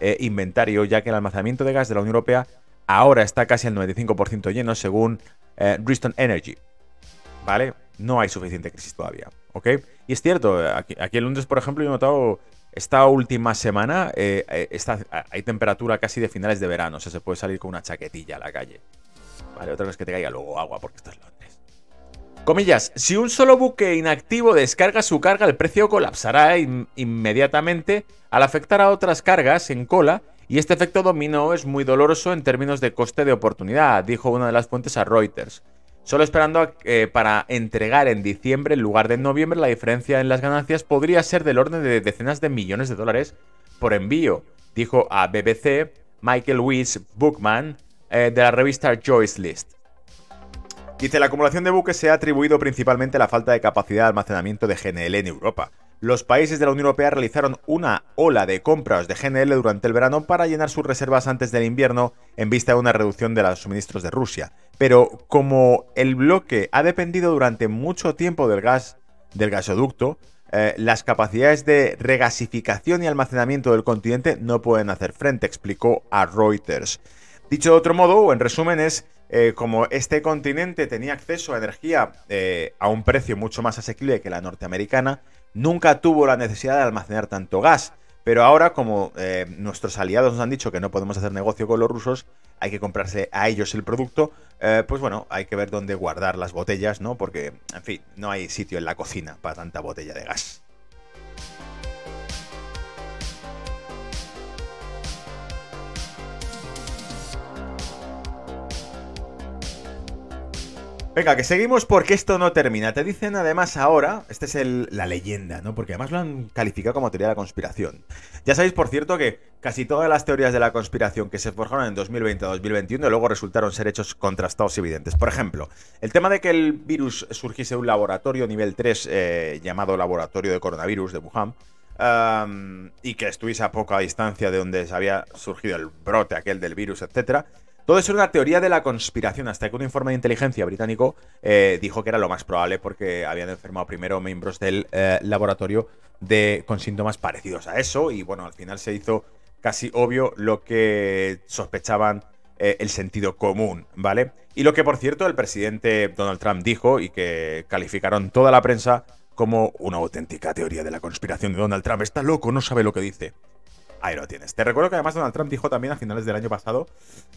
Speaker 3: eh, inventario, ya que el almacenamiento de gas de la Unión Europea ahora está casi al 95% lleno, según eh, Energy. ¿Vale? No hay suficiente crisis todavía, ¿ok? Y es cierto, aquí, aquí en Londres, por ejemplo, he notado esta última semana eh, eh, hay temperatura casi de finales de verano, o sea, se puede salir con una chaquetilla a la calle. Vale, otra cosa es que te caiga luego agua porque esto es Londres. Comillas, si un solo buque inactivo descarga su carga, el precio colapsará inmediatamente al afectar a otras cargas en cola y este efecto dominó es muy doloroso en términos de coste de oportunidad, dijo una de las fuentes a Reuters. Solo esperando eh, para entregar en diciembre en lugar de en noviembre, la diferencia en las ganancias podría ser del orden de decenas de millones de dólares por envío, dijo a BBC Michael Weiss Bookman eh, de la revista Joyce List. Dice, la acumulación de buques se ha atribuido principalmente a la falta de capacidad de almacenamiento de GNL en Europa. Los países de la Unión Europea realizaron una ola de compras de GNL durante el verano para llenar sus reservas antes del invierno en vista de una reducción de los suministros de Rusia. Pero como el bloque ha dependido durante mucho tiempo del gas del gasoducto, eh, las capacidades de regasificación y almacenamiento del continente no pueden hacer frente, explicó a Reuters. Dicho de otro modo, o en resumen, es eh, como este continente tenía acceso a energía eh, a un precio mucho más asequible que la norteamericana, nunca tuvo la necesidad de almacenar tanto gas. Pero ahora, como eh, nuestros aliados nos han dicho que no podemos hacer negocio con los rusos, hay que comprarse a ellos el producto, eh, pues bueno, hay que ver dónde guardar las botellas, ¿no? Porque, en fin, no hay sitio en la cocina para tanta botella de gas. Venga, que seguimos porque esto no termina. Te dicen además ahora, esta es la leyenda, ¿no? Porque además lo han calificado como teoría de la conspiración. Ya sabéis, por cierto, que casi todas las teorías de la conspiración que se forjaron en 2020 o 2021 luego resultaron ser hechos contrastados y evidentes. Por ejemplo, el tema de que el virus surgiese de un laboratorio nivel 3 eh, llamado Laboratorio de Coronavirus de Wuhan, y que estuviese a poca distancia de donde había surgido el brote aquel del virus, etcétera, todo eso era una teoría de la conspiración, hasta que un informe de inteligencia británico eh, dijo que era lo más probable porque habían enfermado primero miembros del eh, laboratorio con síntomas parecidos a eso. Y bueno, al final se hizo casi obvio lo que sospechaban eh, el sentido común, ¿vale? Y lo que, por cierto, el presidente Donald Trump dijo y que calificaron toda la prensa como una auténtica teoría de la conspiración de Donald Trump. Está loco, no sabe lo que dice. Ahí lo tienes. Te recuerdo que además Donald Trump dijo también a finales del año pasado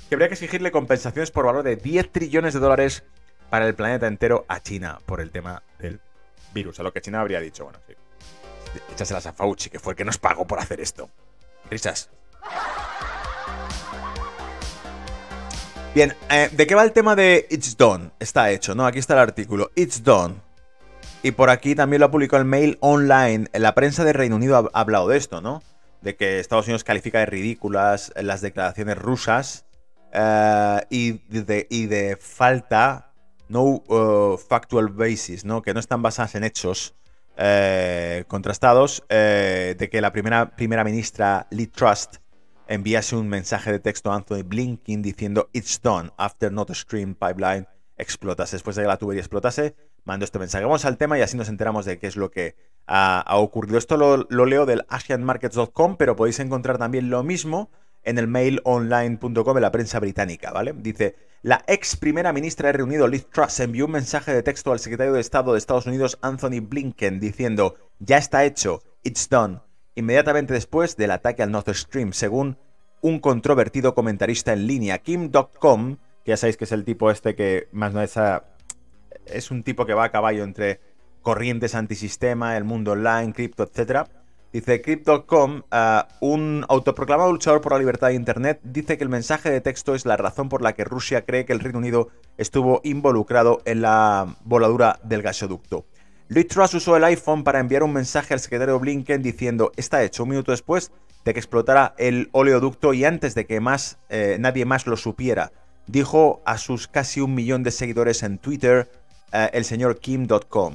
Speaker 3: que habría que exigirle compensaciones por valor de 10 trillones de dólares para el planeta entero a China por el tema del virus. A lo que China habría dicho, bueno, sí. Échaselas a Fauci, que fue el que nos pagó por hacer esto. Risas. Bien, eh, ¿de qué va el tema de It's Done? Está hecho, ¿no? Aquí está el artículo. It's Done. Y por aquí también lo ha publicado el Mail Online. La prensa de Reino Unido ha hablado de esto, ¿no? De que Estados Unidos califica de ridículas las declaraciones rusas eh, y, de, y, de, falta, no uh, factual basis, ¿no? Que no están basadas en hechos eh, contrastados, de que la primera, primera ministra Lee Trust enviase un mensaje de texto a Anthony Blinken diciendo It's done after Nord Stream pipeline explotase. Después de que la tubería explotase, mando este mensaje. Vamos al tema y así nos enteramos de qué es lo que ha, ocurrido. Esto lo, leo del asianmarkets.com, pero podéis encontrar también lo mismo en el mailonline.com de la prensa británica, ¿vale? Dice, la ex primera ministra de Reunido, Liz Truss, envió un mensaje de texto al secretario de Estado de Estados Unidos, Anthony Blinken, diciendo, ya está hecho, it's done, inmediatamente después del ataque al Nord Stream, según un controvertido comentarista en línea. Kim.com, que ya sabéis que es el tipo este que más no es es un tipo que va a caballo entre corrientes antisistema, el mundo online, cripto, etc. Dice Crypto.com, uh, un autoproclamado luchador por la libertad de Internet, dice que el mensaje de texto es la razón por la que Rusia cree que el Reino Unido estuvo involucrado en la voladura del gasoducto. Louis Truss usó el iPhone para enviar un mensaje al secretario Blinken diciendo está hecho un minuto después de que explotara el oleoducto y antes de que más eh, nadie más lo supiera. Dijo a sus casi un millón de seguidores en Twitter eh, el señor Kim.com.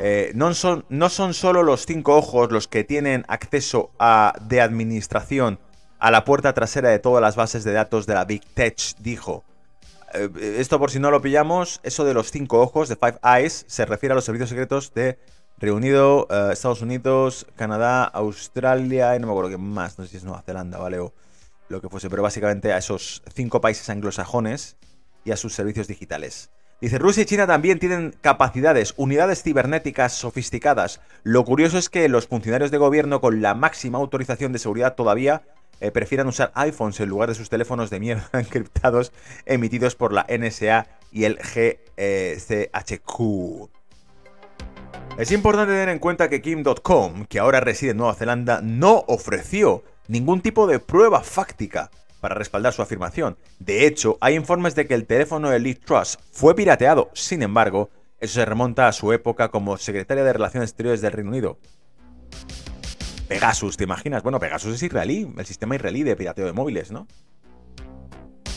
Speaker 3: Eh, no, son, no son solo los cinco ojos los que tienen acceso a, de administración a la puerta trasera de todas las bases de datos de la Big Tech, dijo. Eh, esto por si no lo pillamos, eso de los cinco ojos, de Five Eyes, se refiere a los servicios secretos de Reunido, eh, Estados Unidos, Canadá, Australia y no me acuerdo qué más, no sé si es Nueva Zelanda, ¿vale? O lo que fuese, pero básicamente a esos cinco países anglosajones y a sus servicios digitales. Dice, Rusia y China también tienen capacidades, unidades cibernéticas sofisticadas. Lo curioso es que los funcionarios de gobierno con la máxima autorización de seguridad todavía eh, prefieran usar iPhones en lugar de sus teléfonos de mierda encriptados emitidos por la NSA y el GCHQ. Es importante tener en cuenta que Kim.com, que ahora reside en Nueva Zelanda, no ofreció ningún tipo de prueba fáctica para respaldar su afirmación. De hecho, hay informes de que el teléfono de Lee fue pirateado. Sin embargo, eso se remonta a su época como secretaria de Relaciones Exteriores del Reino Unido. Pegasus, ¿te imaginas? Bueno, Pegasus es israelí, el sistema israelí de pirateo de móviles, ¿no?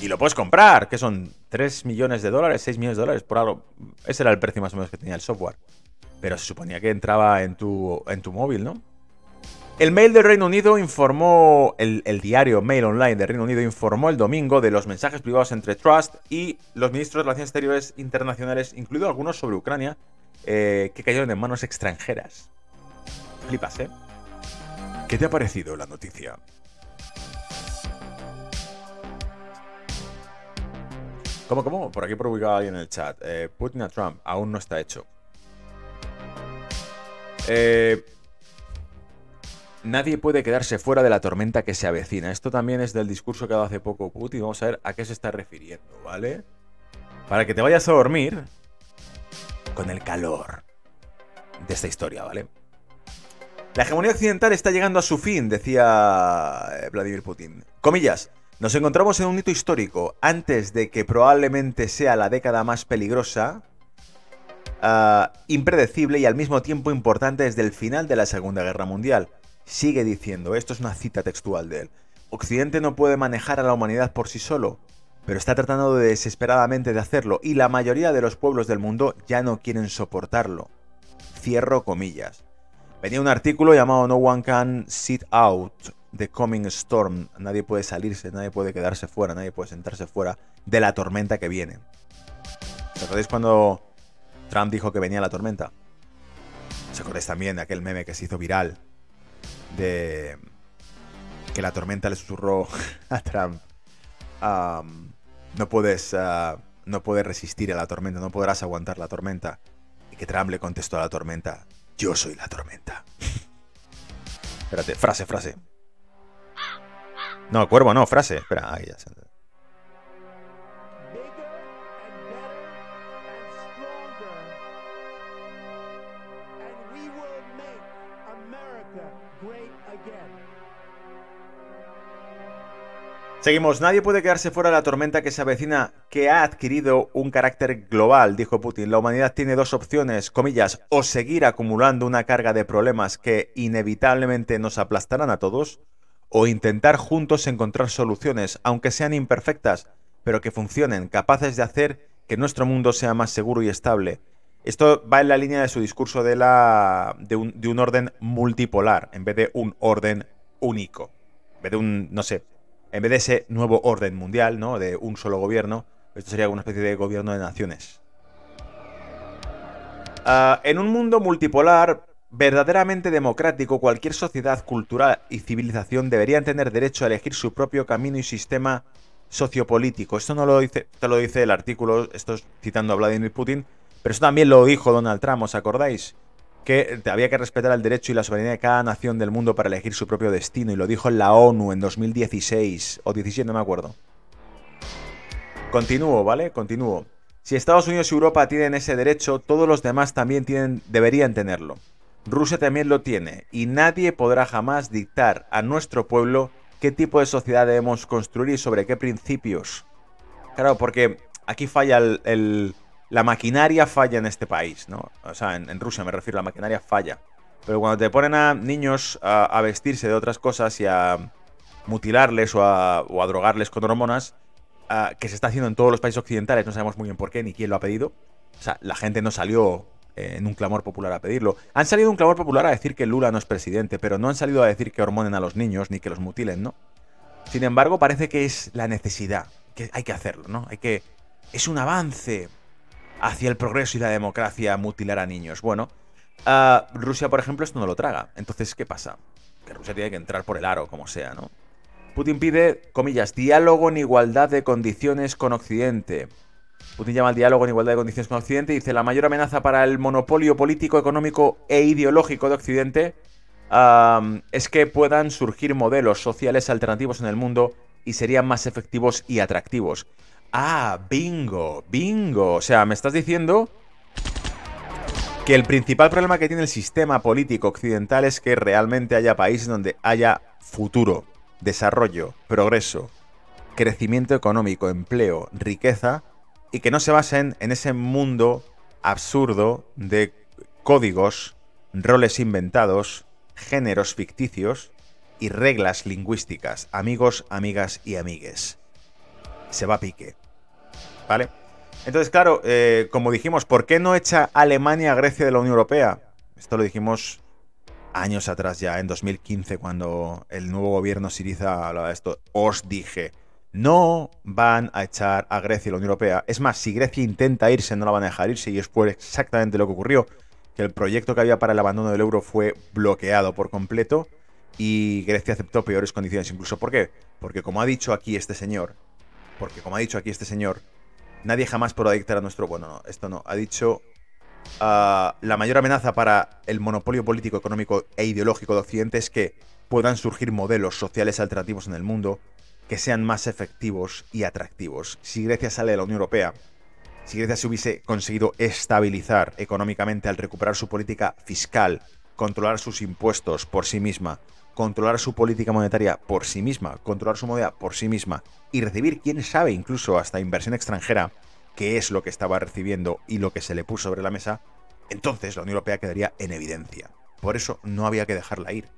Speaker 3: Y lo puedes comprar, que son 3 millones de dólares, 6 millones de dólares por algo. Ese era el precio más o menos que tenía el software. Pero se suponía que entraba en tu, en tu móvil, ¿no? El Mail del Reino Unido informó, el, diario Mail Online del Reino Unido informó el domingo de los mensajes privados entre Trust y los ministros de Relaciones Exteriores internacionales, incluido algunos sobre Ucrania, eh, que cayeron en manos extranjeras. Flipas, ¿eh? ¿Qué te ha parecido la noticia? ¿Cómo, cómo? Por aquí publicaba alguien en el chat. Eh, Putin a Trump aún no está hecho. Eh, nadie puede quedarse fuera de la tormenta que se avecina. Esto también es del discurso que ha dado hace poco Putin. Vamos a ver a qué se está refiriendo, ¿vale? Para que te vayas a dormir con el calor de esta historia, ¿vale? La hegemonía occidental está llegando a su fin, decía eh, Vladimir Putin. Comillas, nos encontramos en un hito histórico antes de que probablemente sea la década más peligrosa, ah, impredecible y al mismo tiempo importante desde el final de la Segunda Guerra Mundial. Sigue diciendo, esto es una cita textual de él, Occidente no puede manejar a la humanidad por sí solo, pero está tratando desesperadamente de hacerlo y la mayoría de los pueblos del mundo ya no quieren soportarlo. Cierro comillas. Venía un artículo llamado No One Can Sit Out, The Coming Storm. Nadie puede salirse, nadie puede quedarse fuera, nadie puede sentarse fuera de la tormenta que viene. ¿Os acordáis cuando Trump dijo que venía la tormenta? ¿Os acordáis también de aquel meme que se hizo viral? De que la tormenta le susurró a Trump. no puedes ah, no puedes resistir a la tormenta, no podrás aguantar la tormenta. Y que Trump le contestó a la tormenta, yo soy la tormenta. Espérate, frase, frase. No, cuervo, no, frase. Espera, ahí ya se... Seguimos, nadie puede quedarse fuera de la tormenta que se avecina, que ha adquirido un carácter global, dijo Putin. La humanidad tiene dos opciones, comillas, o seguir acumulando una carga de problemas que inevitablemente nos aplastarán a todos, o intentar juntos encontrar soluciones, aunque sean imperfectas, pero que funcionen, capaces de hacer que nuestro mundo sea más seguro y estable. Esto va en la línea de su discurso de, la, de, un, de un orden multipolar, en vez de un orden único. En vez de un, no sé, en vez de ese nuevo orden mundial, ¿no? De un solo gobierno, esto sería una especie de gobierno de naciones. Ah, en un mundo multipolar, verdaderamente democrático, cualquier sociedad, cultural y civilización deberían tener derecho a elegir su propio camino y sistema sociopolítico. Esto no lo dice, esto lo dice el artículo, esto es citando a Vladimir Putin, pero eso también lo dijo Donald Trump, ¿os acordáis? Que había que respetar el derecho y la soberanía de cada nación del mundo para elegir su propio destino, y lo dijo en la ONU en 2016 o 17, no me acuerdo. Continúo, ¿vale? Continúo. Si Estados Unidos y Europa tienen ese derecho, todos los demás también tienen, deberían tenerlo. Rusia también lo tiene, y nadie podrá jamás dictar a nuestro pueblo qué tipo de sociedad debemos construir y sobre qué principios. Claro, porque aquí falla el la maquinaria falla en este país, ¿no? O sea, en, Rusia me refiero, la maquinaria falla. Pero cuando te ponen a niños a, vestirse de otras cosas y a mutilarles o a, drogarles con hormonas, que se está haciendo en todos los países occidentales, no sabemos muy bien por qué ni quién lo ha pedido. O sea, la gente no salió eh, en un clamor popular a pedirlo. Han salido un clamor popular a decir que Lula no es presidente, pero no han salido a decir que hormonen a los niños ni que los mutilen, ¿no? Sin embargo, parece que es la necesidad, que hay que hacerlo, ¿no? Hay que... Es un avance, hacia el progreso y la democracia mutilar a niños. Bueno, Rusia, por ejemplo, esto no lo traga. Entonces, ¿qué pasa? Que Rusia tiene que entrar por el aro, como sea, ¿no? Putin pide, comillas, diálogo en igualdad de condiciones con Occidente. Putin llama al diálogo en igualdad de condiciones con Occidente y dice la mayor amenaza para el monopolio político, económico e ideológico de Occidente es que puedan surgir modelos sociales alternativos en el mundo y serían más efectivos y atractivos. Ah, bingo, bingo. O sea, me estás diciendo que el principal problema que tiene el sistema político occidental es que realmente haya países donde haya futuro, desarrollo, progreso, crecimiento económico, empleo, riqueza, y que no se basen en ese mundo absurdo de códigos, roles inventados, géneros ficticios y reglas lingüísticas, amigos, amigas y amigues. Se va pique. ¿Vale? Entonces, claro, eh, como dijimos, ¿por qué no echa Alemania a Grecia de la Unión Europea? Esto lo dijimos años atrás ya, en 2015, cuando el nuevo gobierno Siriza hablaba de esto. Os dije, no van a echar a Grecia de la Unión Europea. Es más, si Grecia intenta irse, no la van a dejar irse, y es fue exactamente lo que ocurrió. Que el proyecto que había para el abandono del euro fue bloqueado por completo y Grecia aceptó peores condiciones incluso. ¿Por qué? Porque como ha dicho aquí este señor, porque como ha dicho aquí este señor, Nadie jamás podrá dictar a nuestro... Bueno, no, esto no. Ha dicho... Ah, la mayor amenaza para el monopolio político, económico e ideológico de Occidente es que puedan surgir modelos sociales alternativos en el mundo que sean más efectivos y atractivos. Si Grecia sale de la Unión Europea, si Grecia se hubiese conseguido estabilizar económicamente al recuperar su política fiscal, controlar sus impuestos por sí misma, controlar su política monetaria por sí misma, controlar su moneda por sí misma y recibir, quién sabe, incluso hasta inversión extranjera, que es lo que estaba recibiendo y lo que se le puso sobre la mesa, entonces la Unión Europea quedaría en evidencia. Por eso no había que dejarla ir.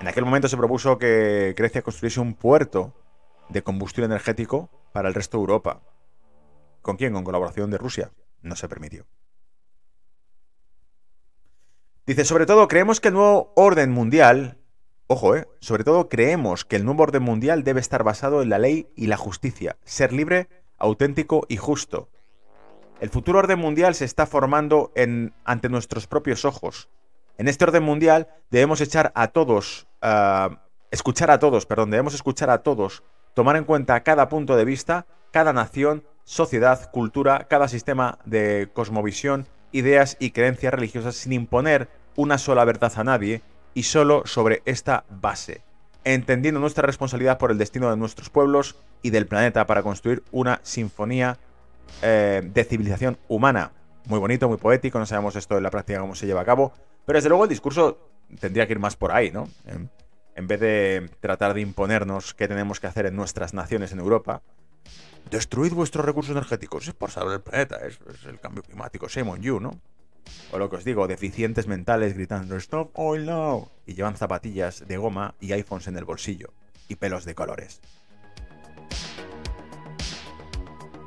Speaker 3: En aquel momento se propuso que Grecia construyese un puerto de combustible energético para el resto de Europa. ¿Con quién? Con colaboración de Rusia. No se permitió. Dice, sobre todo creemos que el nuevo orden mundial, ojo, eh, sobre todo creemos que el nuevo orden mundial debe estar basado en la ley y la justicia, ser libre, auténtico y justo. El futuro orden mundial se está formando ante nuestros propios ojos. En este orden mundial debemos echar a todos, escuchar a todos, perdón, debemos escuchar a todos tomar en cuenta cada punto de vista, cada nación, sociedad, cultura, cada sistema de cosmovisión, ideas y creencias religiosas sin imponer una sola verdad a nadie y solo sobre esta base, entendiendo nuestra responsabilidad por el destino de nuestros pueblos y del planeta para construir una sinfonía eh, de civilización humana. Muy bonito, muy poético, no sabemos esto en la práctica cómo se lleva a cabo, pero desde luego el discurso tendría que ir más por ahí, ¿no? En, vez de tratar de imponernos qué tenemos que hacer en nuestras naciones en Europa, destruid vuestros recursos energéticos, es por salvar el planeta, es, el cambio climático, shame on you, ¿no? O lo que os digo, deficientes mentales gritando Stop oil now. Y llevan zapatillas de goma y iPhones en el bolsillo. Y pelos de colores.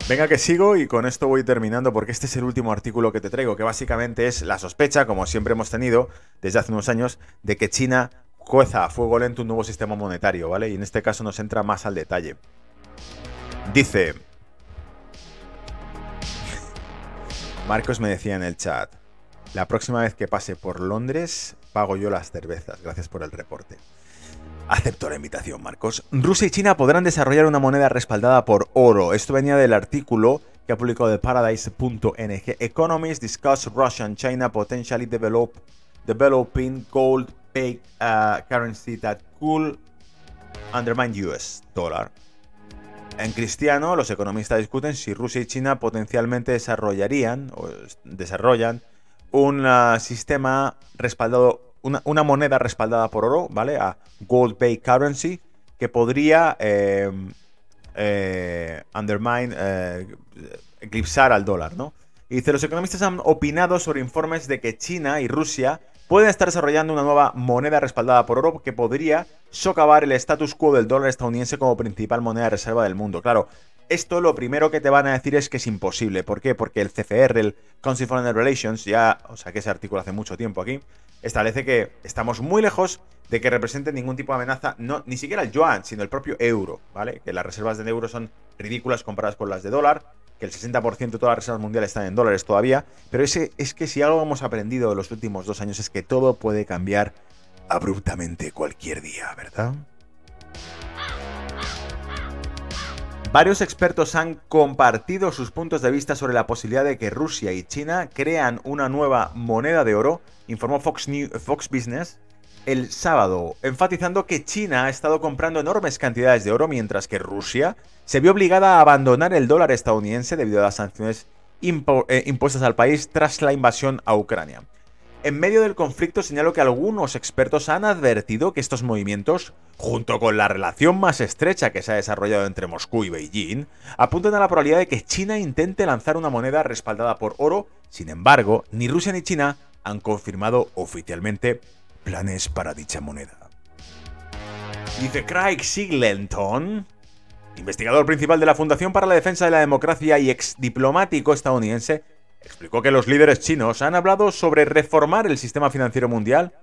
Speaker 3: Venga que sigo y con esto voy terminando porque este es el último artículo que te traigo, que básicamente es la sospecha, como siempre hemos tenido desde hace unos años, de que China cueza a fuego lento un nuevo sistema monetario, ¿vale? Y en este caso nos entra más al detalle. Dice... Marcos me decía en el chat, la próxima vez que pase por Londres, pago yo las cervezas. Gracias por el reporte. Acepto la invitación, Marcos. Rusia y China podrán desarrollar una moneda respaldada por oro. Esto venía del artículo que ha publicado de Paradise.ng. Economists discuss Russia and China potentially develop, developing gold paid uh, currency that could undermine US dollar. En cristiano, los economistas discuten si Rusia y China potencialmente desarrollarían o desarrollan un ah, sistema respaldado, una, moneda respaldada por oro, ¿vale? A Gold Pay Currency, que podría em, eh, undermine, eh, eclipsar al dólar, ¿no? Y dice, los economistas han opinado sobre informes de que China y Rusia pueden estar desarrollando una nueva moneda respaldada por oro que podría socavar el status quo del dólar estadounidense como principal moneda de reserva del mundo. Claro, esto lo primero que te van a decir es que es imposible. ¿Por qué? Porque el CFR, el Council Foreign Relations, ya, o sea que ese artículo hace mucho tiempo aquí, establece que estamos muy lejos de que represente ningún tipo de amenaza, no, ni siquiera el yuan, sino el propio euro, ¿vale? Que las reservas de euro son ridículas comparadas con las de dólar, que el 60% de todas las reservas mundiales están en dólares todavía, pero ese, es que si algo hemos aprendido en los últimos dos años es que todo puede cambiar abruptamente cualquier día, ¿verdad? Varios expertos han compartido sus puntos de vista sobre la posibilidad de que Rusia y China crean una nueva moneda de oro, informó Fox, Fox Business el sábado, enfatizando que China ha estado comprando enormes cantidades de oro mientras que Rusia se vio obligada a abandonar el dólar estadounidense debido a las sanciones eh, impuestas al país tras la invasión a Ucrania. En medio del conflicto señalo que algunos expertos han advertido que estos movimientos, junto con la relación más estrecha que se ha desarrollado entre Moscú y Beijing, apuntan a la probabilidad de que China intente lanzar una moneda respaldada por oro. Sin embargo, ni Rusia ni China han confirmado oficialmente planes para dicha moneda. Dice Craig Siglenton, investigador principal de la Fundación para la Defensa de la Democracia y ex diplomático estadounidense, explicó que los líderes chinos han hablado sobre reformar el sistema financiero mundial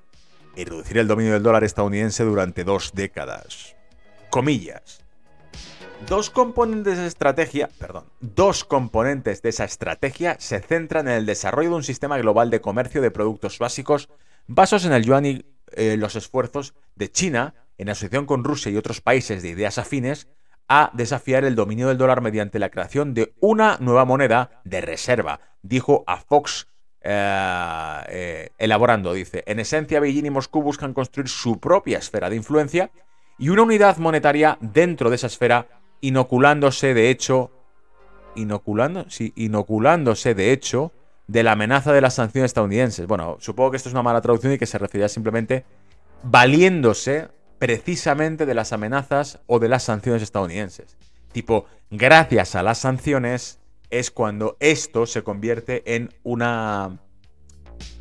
Speaker 3: y reducir el dominio del dólar estadounidense durante dos décadas. Comillas. Dos componentes de estrategia, perdón, dos componentes de esa estrategia se centran en el desarrollo de un sistema global de comercio de productos básicos basados en el yuan y eh, los esfuerzos de China, en asociación con Rusia y otros países de ideas afines, a desafiar el dominio del dólar mediante la creación de una nueva moneda de reserva, dijo a Fox eh, eh, elaborando, dice, en esencia Beijing y Moscú buscan construir su propia esfera de influencia y una unidad monetaria dentro de esa esfera, inoculándose de hecho, inoculando, sí, inoculándose de hecho de la amenaza de las sanciones estadounidenses. Bueno, supongo que esto es una mala traducción y que se refería simplemente valiéndose precisamente de las amenazas o de las sanciones estadounidenses. Tipo, gracias a las sanciones es cuando esto se convierte en una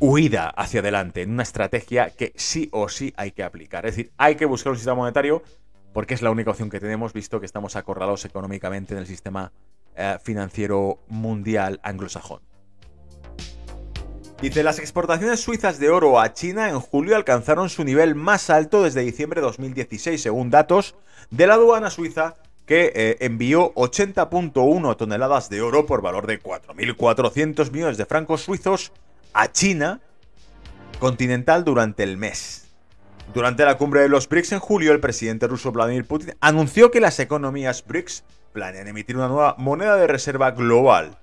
Speaker 3: huida hacia adelante, en una estrategia que sí o sí hay que aplicar. Es decir, hay que buscar un sistema monetario porque es la única opción que tenemos, visto que estamos acorralados económicamente en el sistema eh, financiero mundial anglosajón. Dice, las exportaciones suizas de oro a China en julio alcanzaron su nivel más alto desde diciembre de 2016, según datos de la aduana suiza que eh, envió 80.1 toneladas de oro por valor de 4.400 millones de francos suizos a China continental durante el mes. Durante la cumbre de los BRICS en julio, el presidente ruso Vladimir Putin anunció que las economías BRICS planean emitir una nueva moneda de reserva global.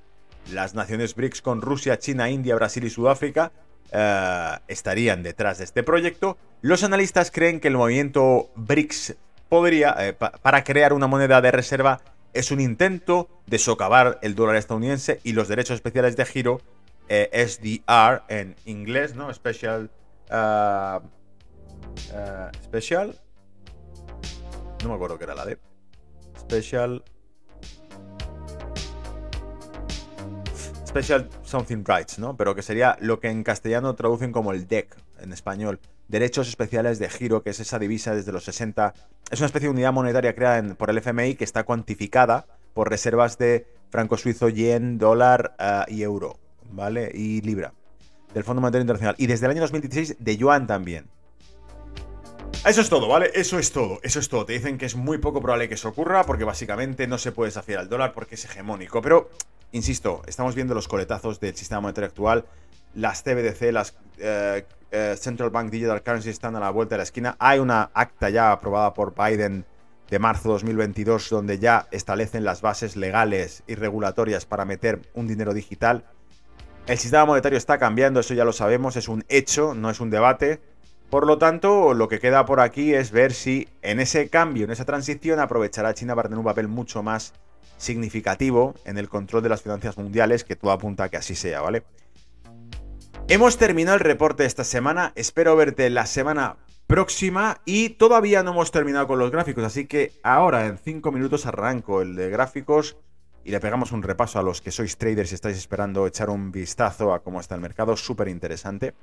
Speaker 3: Las naciones BRICS con Rusia, China, India, Brasil y Sudáfrica eh, estarían detrás de este proyecto. Los analistas creen que el movimiento BRICS podría, eh, para crear una moneda de reserva, es un intento de socavar el dólar estadounidense y los derechos especiales de giro, eh, SDR en inglés, ¿no? Special. special. No me acuerdo qué era la de. Special. Special Something Rights, ¿no? Pero que sería lo que en castellano traducen como el DEC en español. Derechos especiales de giro, que es esa divisa desde los 60. Es una especie de unidad monetaria creada por el FMI que está cuantificada por reservas de franco suizo, yen, dólar eh, y euro, ¿vale? Y libra. Del Fondo Monetario Internacional. Y desde el año 2016 de yuan también. Eso es todo, ¿vale? Eso es todo, eso es todo. Te dicen que es muy poco probable que eso ocurra porque básicamente no se puede desafiar al dólar porque es hegemónico. Pero Insisto, estamos viendo los coletazos del sistema monetario actual. Las CBDC, las eh, eh, Central Bank Digital Currency están a la vuelta de la esquina. Hay una acta ya aprobada por Biden de marzo de 2022 donde ya establecen las bases legales y regulatorias para meter un dinero digital. El sistema monetario está cambiando, eso ya lo sabemos, es un hecho, no es un debate. Por lo tanto, lo que queda por aquí es ver si en ese cambio, en esa transición, aprovechará China para tener un papel mucho más significativo en el control de las finanzas mundiales, que todo apunta a que así sea, ¿vale? Hemos terminado el reporte esta semana, espero verte la semana próxima y todavía no hemos terminado con los gráficos, así que ahora en 5 minutos arranco el de gráficos y le pegamos un repaso a los que sois traders y estáis esperando echar un vistazo a cómo está el mercado, súper interesante.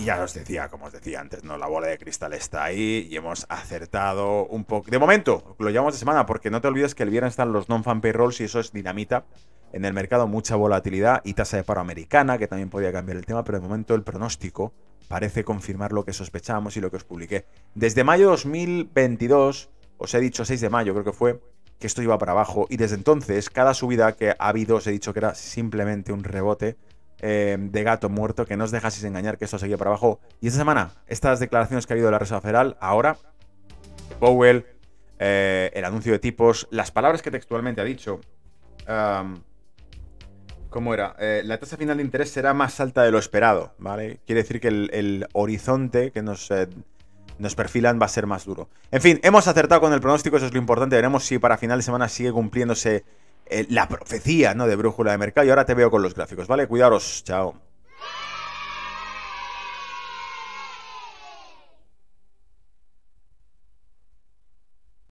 Speaker 3: Y ya os decía, como os decía antes, ¿no? La bola de cristal está ahí y hemos acertado un poco. De momento, lo llevamos de semana, porque no te olvides que el viernes están los non-fan payrolls y eso es dinamita. En el mercado mucha volatilidad y tasa de paro americana, que también podría cambiar el tema, pero de momento el pronóstico parece confirmar lo que sospechábamos y lo que os publiqué. Desde mayo 2022, os he dicho 6 de mayo, creo que fue, que esto iba para abajo y desde entonces cada subida que ha habido os he dicho que era simplemente un rebote eh, de gato muerto, que no os dejaseis engañar que esto seguía para abajo. Y esta semana, estas declaraciones que ha habido de la Reserva Federal, ahora, Powell, eh, el anuncio de tipos, las palabras que textualmente ha dicho. ¿Cómo era? Eh, la tasa final de interés será más alta de lo esperado, ¿vale? Quiere decir que el, horizonte que nos, nos perfilan va a ser más duro. En fin, hemos acertado con el pronóstico, eso es lo importante. Veremos si para final de semana sigue cumpliéndose eh, la profecía ¿no? de brújula de mercado. Y ahora te veo con los gráficos, ¿vale? Cuidaros, chao.